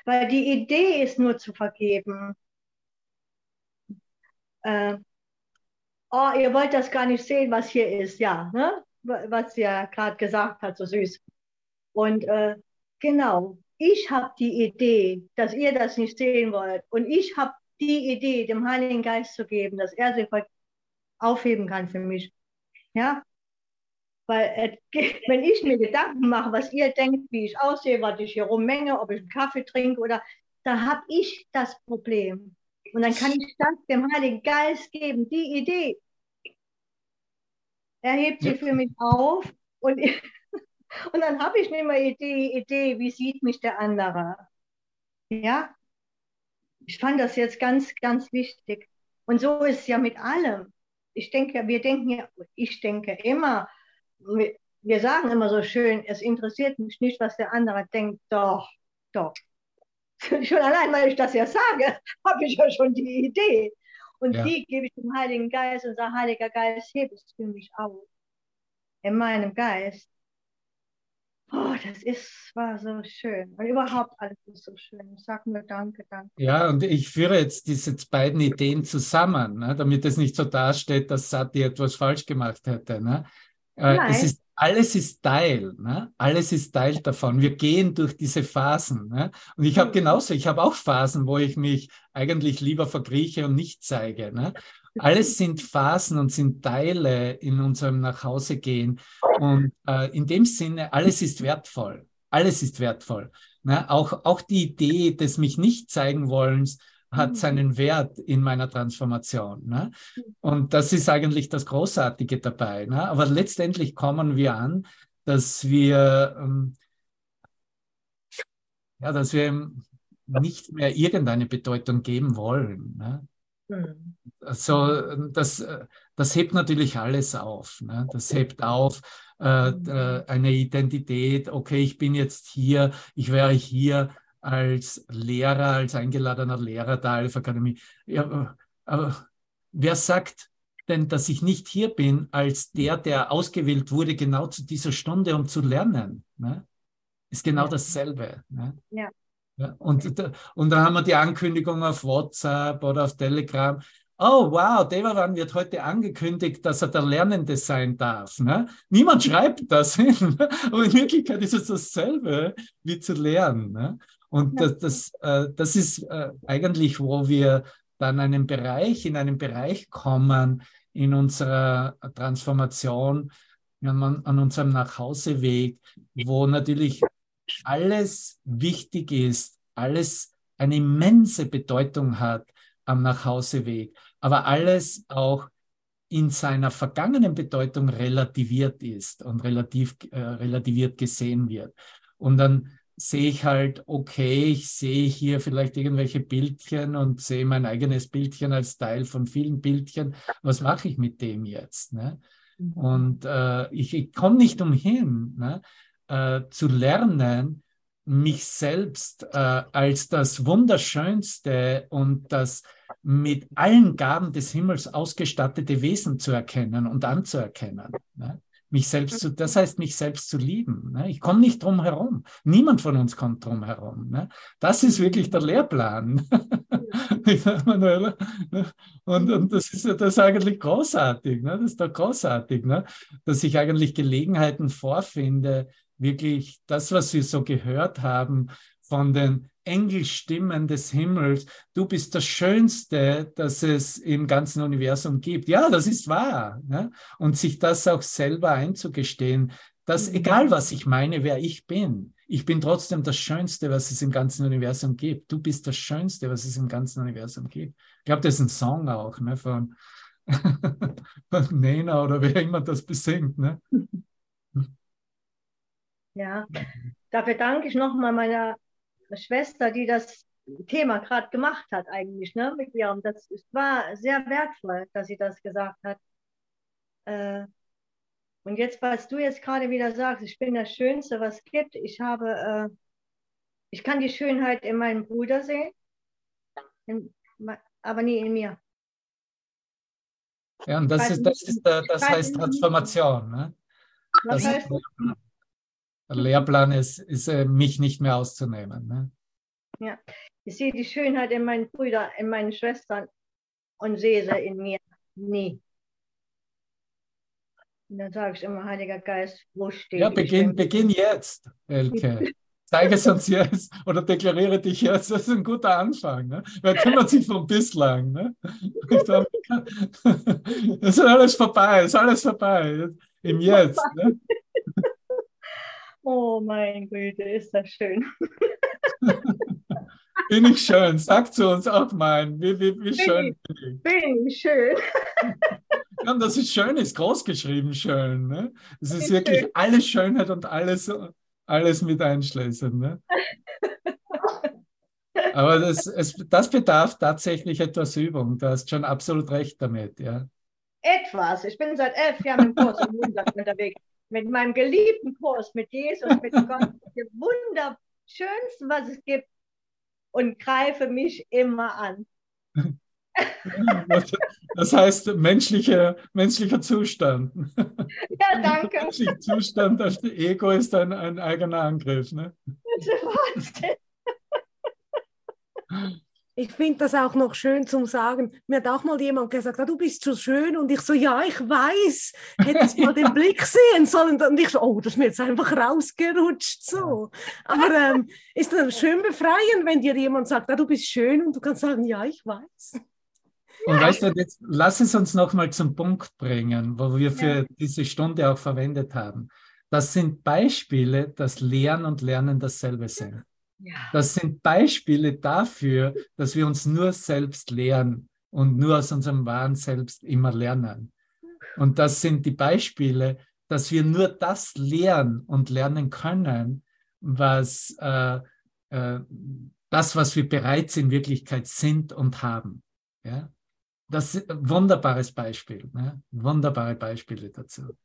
Weil die Idee ist nur zu vergeben. Äh, oh, ihr wollt das gar nicht sehen, was hier ist, ja, ne? was sie ja gerade gesagt hat, so süß. Und äh, genau, ich habe die Idee, dass ihr das nicht sehen wollt. Und ich habe die Idee, dem Heiligen Geist zu geben, dass er sie aufheben kann für mich. Ja? Weil äh, wenn ich mir Gedanken mache, was ihr denkt, wie ich aussehe, was ich hier rummenge, ob ich einen Kaffee trinke oder, da habe ich das Problem. Und dann kann ich das dem Heiligen Geist geben, die Idee. Er hebt sie für mich auf und, und dann habe ich nicht mehr die Idee, wie sieht mich der andere. Ja, ich fand das jetzt ganz, ganz wichtig. Und so ist es ja mit allem. Ich denke, wir denken ja, ich denke immer, wir, sagen immer so schön, es interessiert mich nicht, was der andere denkt. Doch, doch. Schon allein, weil ich das ja sage, habe ich ja schon die Idee. Und ja. die gebe ich dem Heiligen Geist und sage, Heiliger Geist, heb es für mich auf. In meinem Geist. Oh, das ist, war so schön. Und überhaupt alles ist so schön. Ich sage nur Danke, danke. Ja, und ich führe jetzt diese beiden Ideen zusammen, ne, damit es nicht so dasteht, dass Sati etwas falsch gemacht hätte. Ne? Äh, es ist alles ist Teil, ne? alles ist Teil davon. Wir gehen durch diese Phasen. Ne? Und ich habe mhm. genauso, ich habe auch Phasen, wo ich mich eigentlich lieber verkrieche und nicht zeige. Ne? Alles sind Phasen und sind Teile in unserem Nachhausegehen. Und äh, in dem Sinne, alles ist wertvoll. Alles ist wertvoll. Ne? Auch, auch die Idee des mich nicht zeigen wollens, hat mhm. seinen Wert in meiner Transformation. Ne? Und das ist eigentlich das Großartige dabei. Ne? Aber letztendlich kommen wir an, dass wir, ähm, ja, dass wir nicht mehr irgendeine Bedeutung geben wollen. Ne? Mhm. Also das, das hebt natürlich alles auf. Ne? Das hebt auf äh, äh, eine Identität. Okay, ich bin jetzt hier, ich wäre hier als Lehrer, als eingeladener Lehrer der Alpha Akademie. Ja, aber wer sagt denn, dass ich nicht hier bin als der, der ausgewählt wurde, genau zu dieser Stunde, um zu lernen? Ne? Ist genau dasselbe. Ne? Ja. ja. Und, und dann haben wir die Ankündigung auf WhatsApp oder auf Telegram. Oh, wow, Devaran wird heute angekündigt, dass er der Lernende sein darf. Ne? Niemand schreibt das hin, aber in Wirklichkeit ist es dasselbe wie zu lernen. Ne? Und das, das, äh, das ist äh, eigentlich, wo wir dann einen Bereich, in einen Bereich kommen in unserer Transformation, an, an unserem Nachhauseweg, wo natürlich alles wichtig ist, alles eine immense Bedeutung hat am Nachhauseweg, aber alles auch in seiner vergangenen Bedeutung relativiert ist und relativ, äh, relativiert gesehen wird. Und dann sehe ich halt, okay, ich sehe hier vielleicht irgendwelche Bildchen und sehe mein eigenes Bildchen als Teil von vielen Bildchen. Was mache ich mit dem jetzt? Ne? Mhm. Und äh, ich, ich komme nicht umhin, ne? äh, zu lernen, mich selbst äh, als das Wunderschönste und das mit allen Gaben des Himmels ausgestattete Wesen zu erkennen und anzuerkennen. Ne? Mich selbst zu, das heißt, mich selbst zu lieben. Ne? Ich komme nicht drum herum. Niemand von uns kommt drum herum. Ne? Das ist wirklich der Lehrplan. Und, und das ist das ist eigentlich großartig. Ne? Das ist doch großartig, ne? dass ich eigentlich Gelegenheiten vorfinde, wirklich das, was wir so gehört haben, von den Engelstimmen des Himmels, du bist das Schönste, das es im ganzen Universum gibt. Ja, das ist wahr. Ne? Und sich das auch selber einzugestehen, dass mhm. egal was ich meine, wer ich bin, ich bin trotzdem das Schönste, was es im ganzen Universum gibt. Du bist das Schönste, was es im ganzen Universum gibt. Ich glaube, das ist ein Song auch ne, von, von Nena oder wer immer das besingt. Ne? Ja, dafür danke ich nochmal meiner Schwester, die das Thema gerade gemacht hat eigentlich, ne, mit ihr. Und das war sehr wertvoll, dass sie das gesagt hat. Äh, und jetzt, was du jetzt gerade wieder sagst, ich bin das Schönste, was es gibt. Ich habe, äh, ich kann die Schönheit in meinem Bruder sehen, in, aber nie in mir. Ja, und das, ist, das, ist, das heißt Transformation. Ne? Was das heißt das? Der Lehrplan ist, ist äh, mich nicht mehr auszunehmen. Ne? Ja, ich sehe die Schönheit in meinen Brüdern, in meinen Schwestern und sehe sie in mir nie. Und dann sage ich immer, Heiliger Geist, wo steht Ja, beginn, beginn jetzt, Elke. Zeige es uns jetzt oder deklariere dich jetzt. Das ist ein guter Anfang. Ne? Wer kümmert sich von bislang? Ne? Es ist alles vorbei, es ist alles vorbei. Im Jetzt. Ne? Oh mein Güte, ist das schön. bin ich schön? Sag zu uns auch mal, wie, wie, wie schön bin ich? Bin ich schön. Ja, das ist schön, ist groß geschrieben schön. Ne? Es ist bin wirklich schön. alles Schönheit und alles, alles mit einschließen. Ne? Aber das, es, das bedarf tatsächlich etwas Übung. Du hast schon absolut recht damit, ja. Etwas. Ich bin seit elf Jahren im Kurs unterwegs mit meinem geliebten Kurs, mit Jesus, mit Gott, dem Wunderschönsten, was es gibt, und greife mich immer an. Das heißt, menschlicher, menschlicher Zustand. Ja, danke. Menschlicher Zustand, das Ego ist ein, ein eigener Angriff. Ne? Das ist Wahnsinn. Ich finde das auch noch schön zum Sagen. Mir hat auch mal jemand gesagt, ah, du bist so schön. Und ich so, ja, ich weiß. Hättest mal den Blick sehen sollen. Und ich so, oh, das ist mir jetzt einfach rausgerutscht. So. Aber ähm, ist das schön befreiend, wenn dir jemand sagt, ah, du bist schön. Und du kannst sagen, ja, ich weiß. Und weißt du, jetzt lass es uns nochmal zum Punkt bringen, wo wir für ja. diese Stunde auch verwendet haben. Das sind Beispiele, dass Lehren und Lernen dasselbe sind. Das sind Beispiele dafür, dass wir uns nur selbst lehren und nur aus unserem wahren Selbst immer lernen. Und das sind die Beispiele, dass wir nur das lehren und lernen können, was äh, äh, das, was wir bereits in Wirklichkeit sind und haben. Ja? Das ist ein wunderbares Beispiel, ne? wunderbare Beispiele dazu.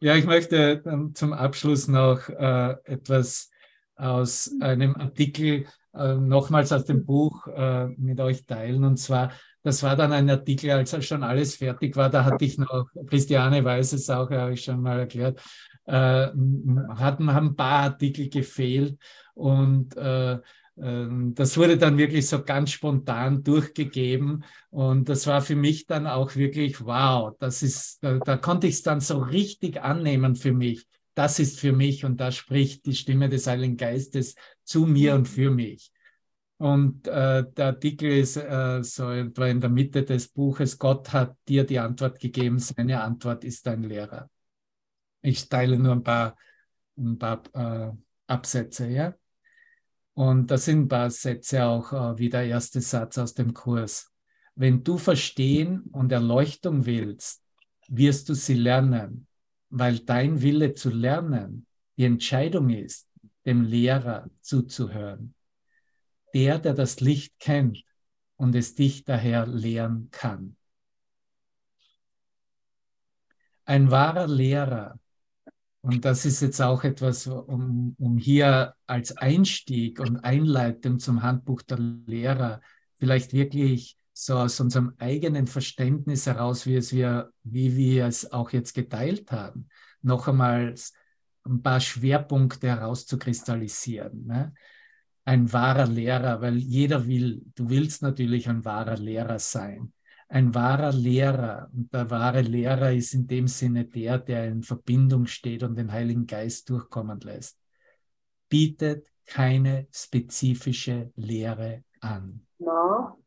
Ja, ich möchte dann zum Abschluss noch äh, etwas aus einem Artikel, äh, nochmals aus dem Buch äh, mit euch teilen. Und zwar, das war dann ein Artikel, als schon alles fertig war, da hatte ich noch, Christiane weiß es auch, habe ich schon mal erklärt, äh, hatten, haben ein paar Artikel gefehlt und äh, ähm, das wurde dann wirklich so ganz spontan durchgegeben und das war für mich dann auch wirklich, wow, das ist, da, da konnte ich es dann so richtig annehmen für mich. Das ist für mich und da spricht die Stimme des Heiligen Geistes zu mir und für mich. Und äh, der Artikel ist äh, so etwa in der Mitte des Buches, Gott hat dir die Antwort gegeben, seine Antwort ist dein Lehrer. Ich teile nur ein paar, ein paar äh, Absätze, ja. Und das sind ein paar Sätze auch äh, wie der erste Satz aus dem Kurs. Wenn du Verstehen und Erleuchtung willst, wirst du sie lernen, weil dein Wille zu lernen die Entscheidung ist, dem Lehrer zuzuhören. Der, der das Licht kennt und es dich daher lehren kann. Ein wahrer Lehrer und das ist jetzt auch etwas, um, um hier als Einstieg und Einleitung zum Handbuch der Lehrer vielleicht wirklich so aus unserem eigenen Verständnis heraus, wie, es wir, wie wir es auch jetzt geteilt haben, noch einmal ein paar Schwerpunkte herauszukristallisieren. Ne? Ein wahrer Lehrer, weil jeder will, du willst natürlich ein wahrer Lehrer sein ein wahrer Lehrer. Und der wahre Lehrer ist in dem Sinne der, der in Verbindung steht und den Heiligen Geist durchkommen lässt. Bietet keine spezifische Lehre an. No.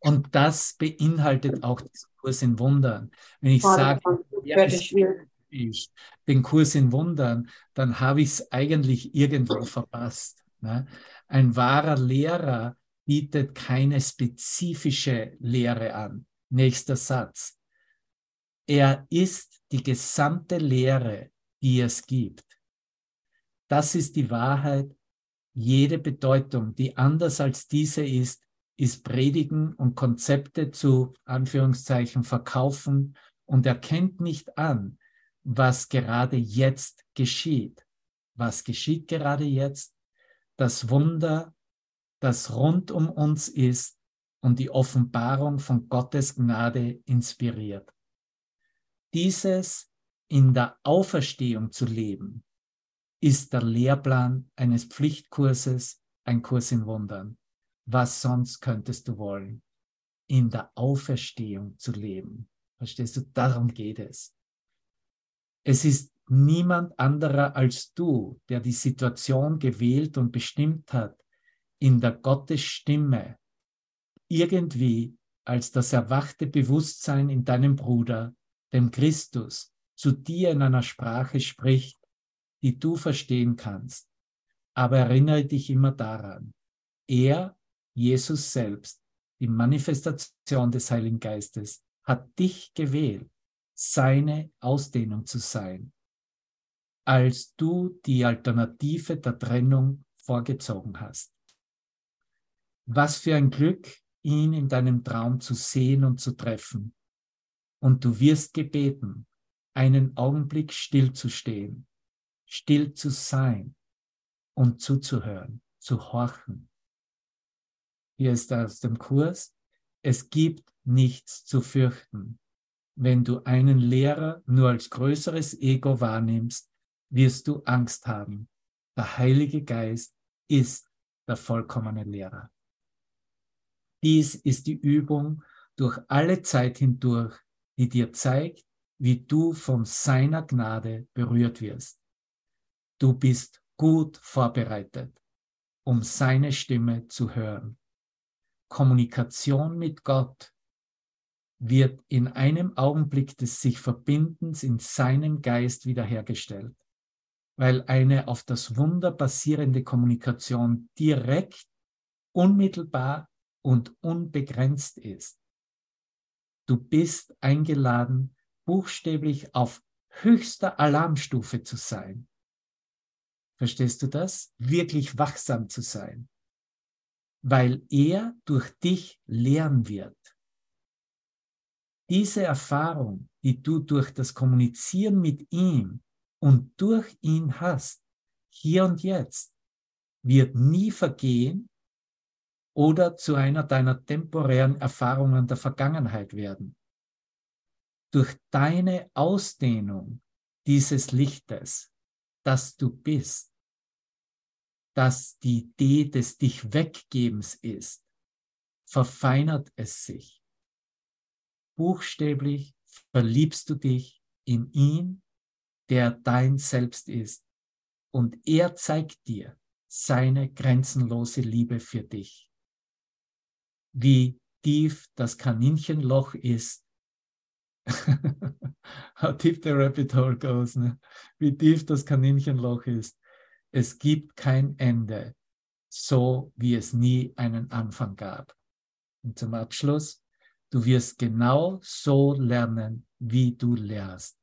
Und das beinhaltet auch den Kurs in Wundern. Wenn ich sage, ich den Kurs in Wundern, dann habe ich es eigentlich irgendwo verpasst. Ne? Ein wahrer Lehrer bietet keine spezifische Lehre an. Nächster Satz. Er ist die gesamte Lehre, die es gibt. Das ist die Wahrheit. Jede Bedeutung, die anders als diese ist, ist Predigen und Konzepte zu Anführungszeichen verkaufen und erkennt nicht an, was gerade jetzt geschieht. Was geschieht gerade jetzt? Das Wunder das rund um uns ist und die Offenbarung von Gottes Gnade inspiriert. Dieses in der Auferstehung zu leben, ist der Lehrplan eines Pflichtkurses, ein Kurs in Wundern. Was sonst könntest du wollen? In der Auferstehung zu leben. Verstehst du? Darum geht es. Es ist niemand anderer als du, der die Situation gewählt und bestimmt hat, in der Gottesstimme irgendwie als das erwachte Bewusstsein in deinem Bruder, dem Christus, zu dir in einer Sprache spricht, die du verstehen kannst. Aber erinnere dich immer daran, er, Jesus selbst, die Manifestation des Heiligen Geistes, hat dich gewählt, seine Ausdehnung zu sein, als du die Alternative der Trennung vorgezogen hast. Was für ein Glück, ihn in deinem Traum zu sehen und zu treffen. Und du wirst gebeten, einen Augenblick stillzustehen, still zu sein und zuzuhören, zu horchen. Hier ist aus dem Kurs, es gibt nichts zu fürchten. Wenn du einen Lehrer nur als größeres Ego wahrnimmst, wirst du Angst haben. Der Heilige Geist ist der vollkommene Lehrer. Dies ist die Übung durch alle Zeit hindurch, die dir zeigt, wie du von seiner Gnade berührt wirst. Du bist gut vorbereitet, um seine Stimme zu hören. Kommunikation mit Gott wird in einem Augenblick des sich Verbindens in seinem Geist wiederhergestellt, weil eine auf das Wunder basierende Kommunikation direkt, unmittelbar und unbegrenzt ist. Du bist eingeladen, buchstäblich auf höchster Alarmstufe zu sein. Verstehst du das? Wirklich wachsam zu sein. Weil er durch dich lernen wird. Diese Erfahrung, die du durch das Kommunizieren mit ihm und durch ihn hast, hier und jetzt, wird nie vergehen oder zu einer deiner temporären Erfahrungen der Vergangenheit werden. Durch deine Ausdehnung dieses Lichtes, das du bist, das die Idee des Dich Weggebens ist, verfeinert es sich. Buchstäblich verliebst du dich in ihn, der dein Selbst ist, und er zeigt dir seine grenzenlose Liebe für dich. Wie tief das Kaninchenloch ist, how deep the rabbit hole goes, ne? wie tief das Kaninchenloch ist. Es gibt kein Ende, so wie es nie einen Anfang gab. Und zum Abschluss, du wirst genau so lernen, wie du lehrst.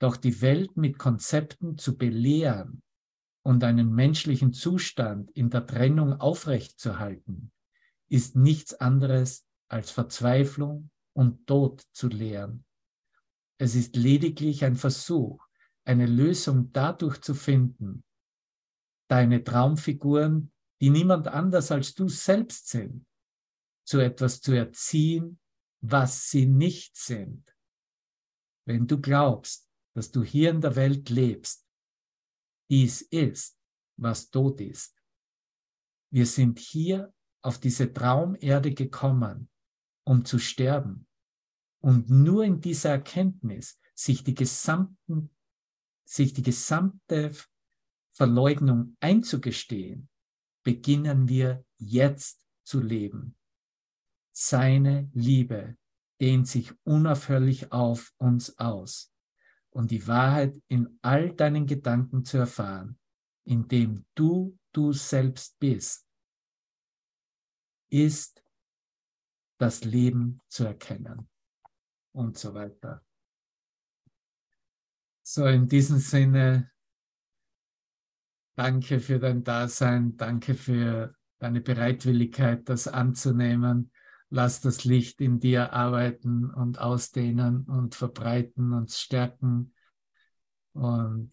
Doch die Welt mit Konzepten zu belehren und einen menschlichen Zustand in der Trennung aufrechtzuerhalten, ist nichts anderes als Verzweiflung und Tod zu lehren. Es ist lediglich ein Versuch, eine Lösung dadurch zu finden, deine Traumfiguren, die niemand anders als du selbst sind, zu etwas zu erziehen, was sie nicht sind. Wenn du glaubst, dass du hier in der Welt lebst, dies ist, was tot ist. Wir sind hier auf diese Traumerde gekommen, um zu sterben. Und nur in dieser Erkenntnis, sich die, gesamten, sich die gesamte Verleugnung einzugestehen, beginnen wir jetzt zu leben. Seine Liebe dehnt sich unaufhörlich auf uns aus und die Wahrheit in all deinen Gedanken zu erfahren, indem du du selbst bist, ist das Leben zu erkennen und so weiter. So, in diesem Sinne, danke für dein Dasein, danke für deine Bereitwilligkeit, das anzunehmen. Lass das Licht in dir arbeiten und ausdehnen und verbreiten und stärken. Und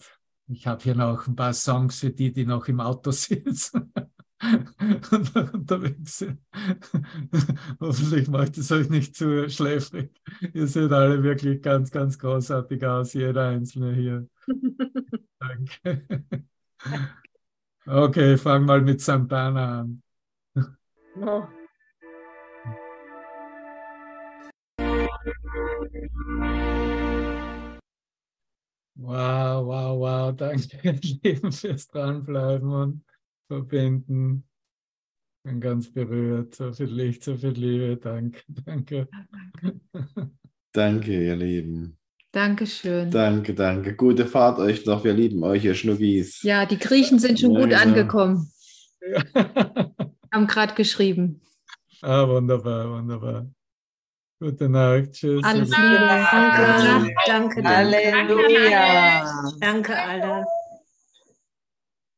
ich habe hier noch ein paar Songs für die, die noch im Auto sitzen unterwegs sind. Hoffentlich macht es euch nicht zu schläfrig. Ihr seht alle wirklich ganz, ganz großartig aus, jeder einzelne hier. Danke. Okay, fang mal mit Santana an. Oh. Wow, wow, wow. Danke, Lieben, fürs Dranbleiben und Verbinden. Bin ganz berührt. So viel Licht, so viel Liebe. Danke, danke. Danke, ihr Lieben. Dankeschön. Danke, danke. Gute Fahrt euch noch. Wir lieben euch, ihr Schnuggis. Ja, die Griechen sind schon Ja, gut genau. angekommen. Ja. Haben gerade geschrieben. Ah, wunderbar, wunderbar. Gute Nacht. Tschüss. Alles. Liebe. Danke, danke, danke. Halleluja. Danke alle.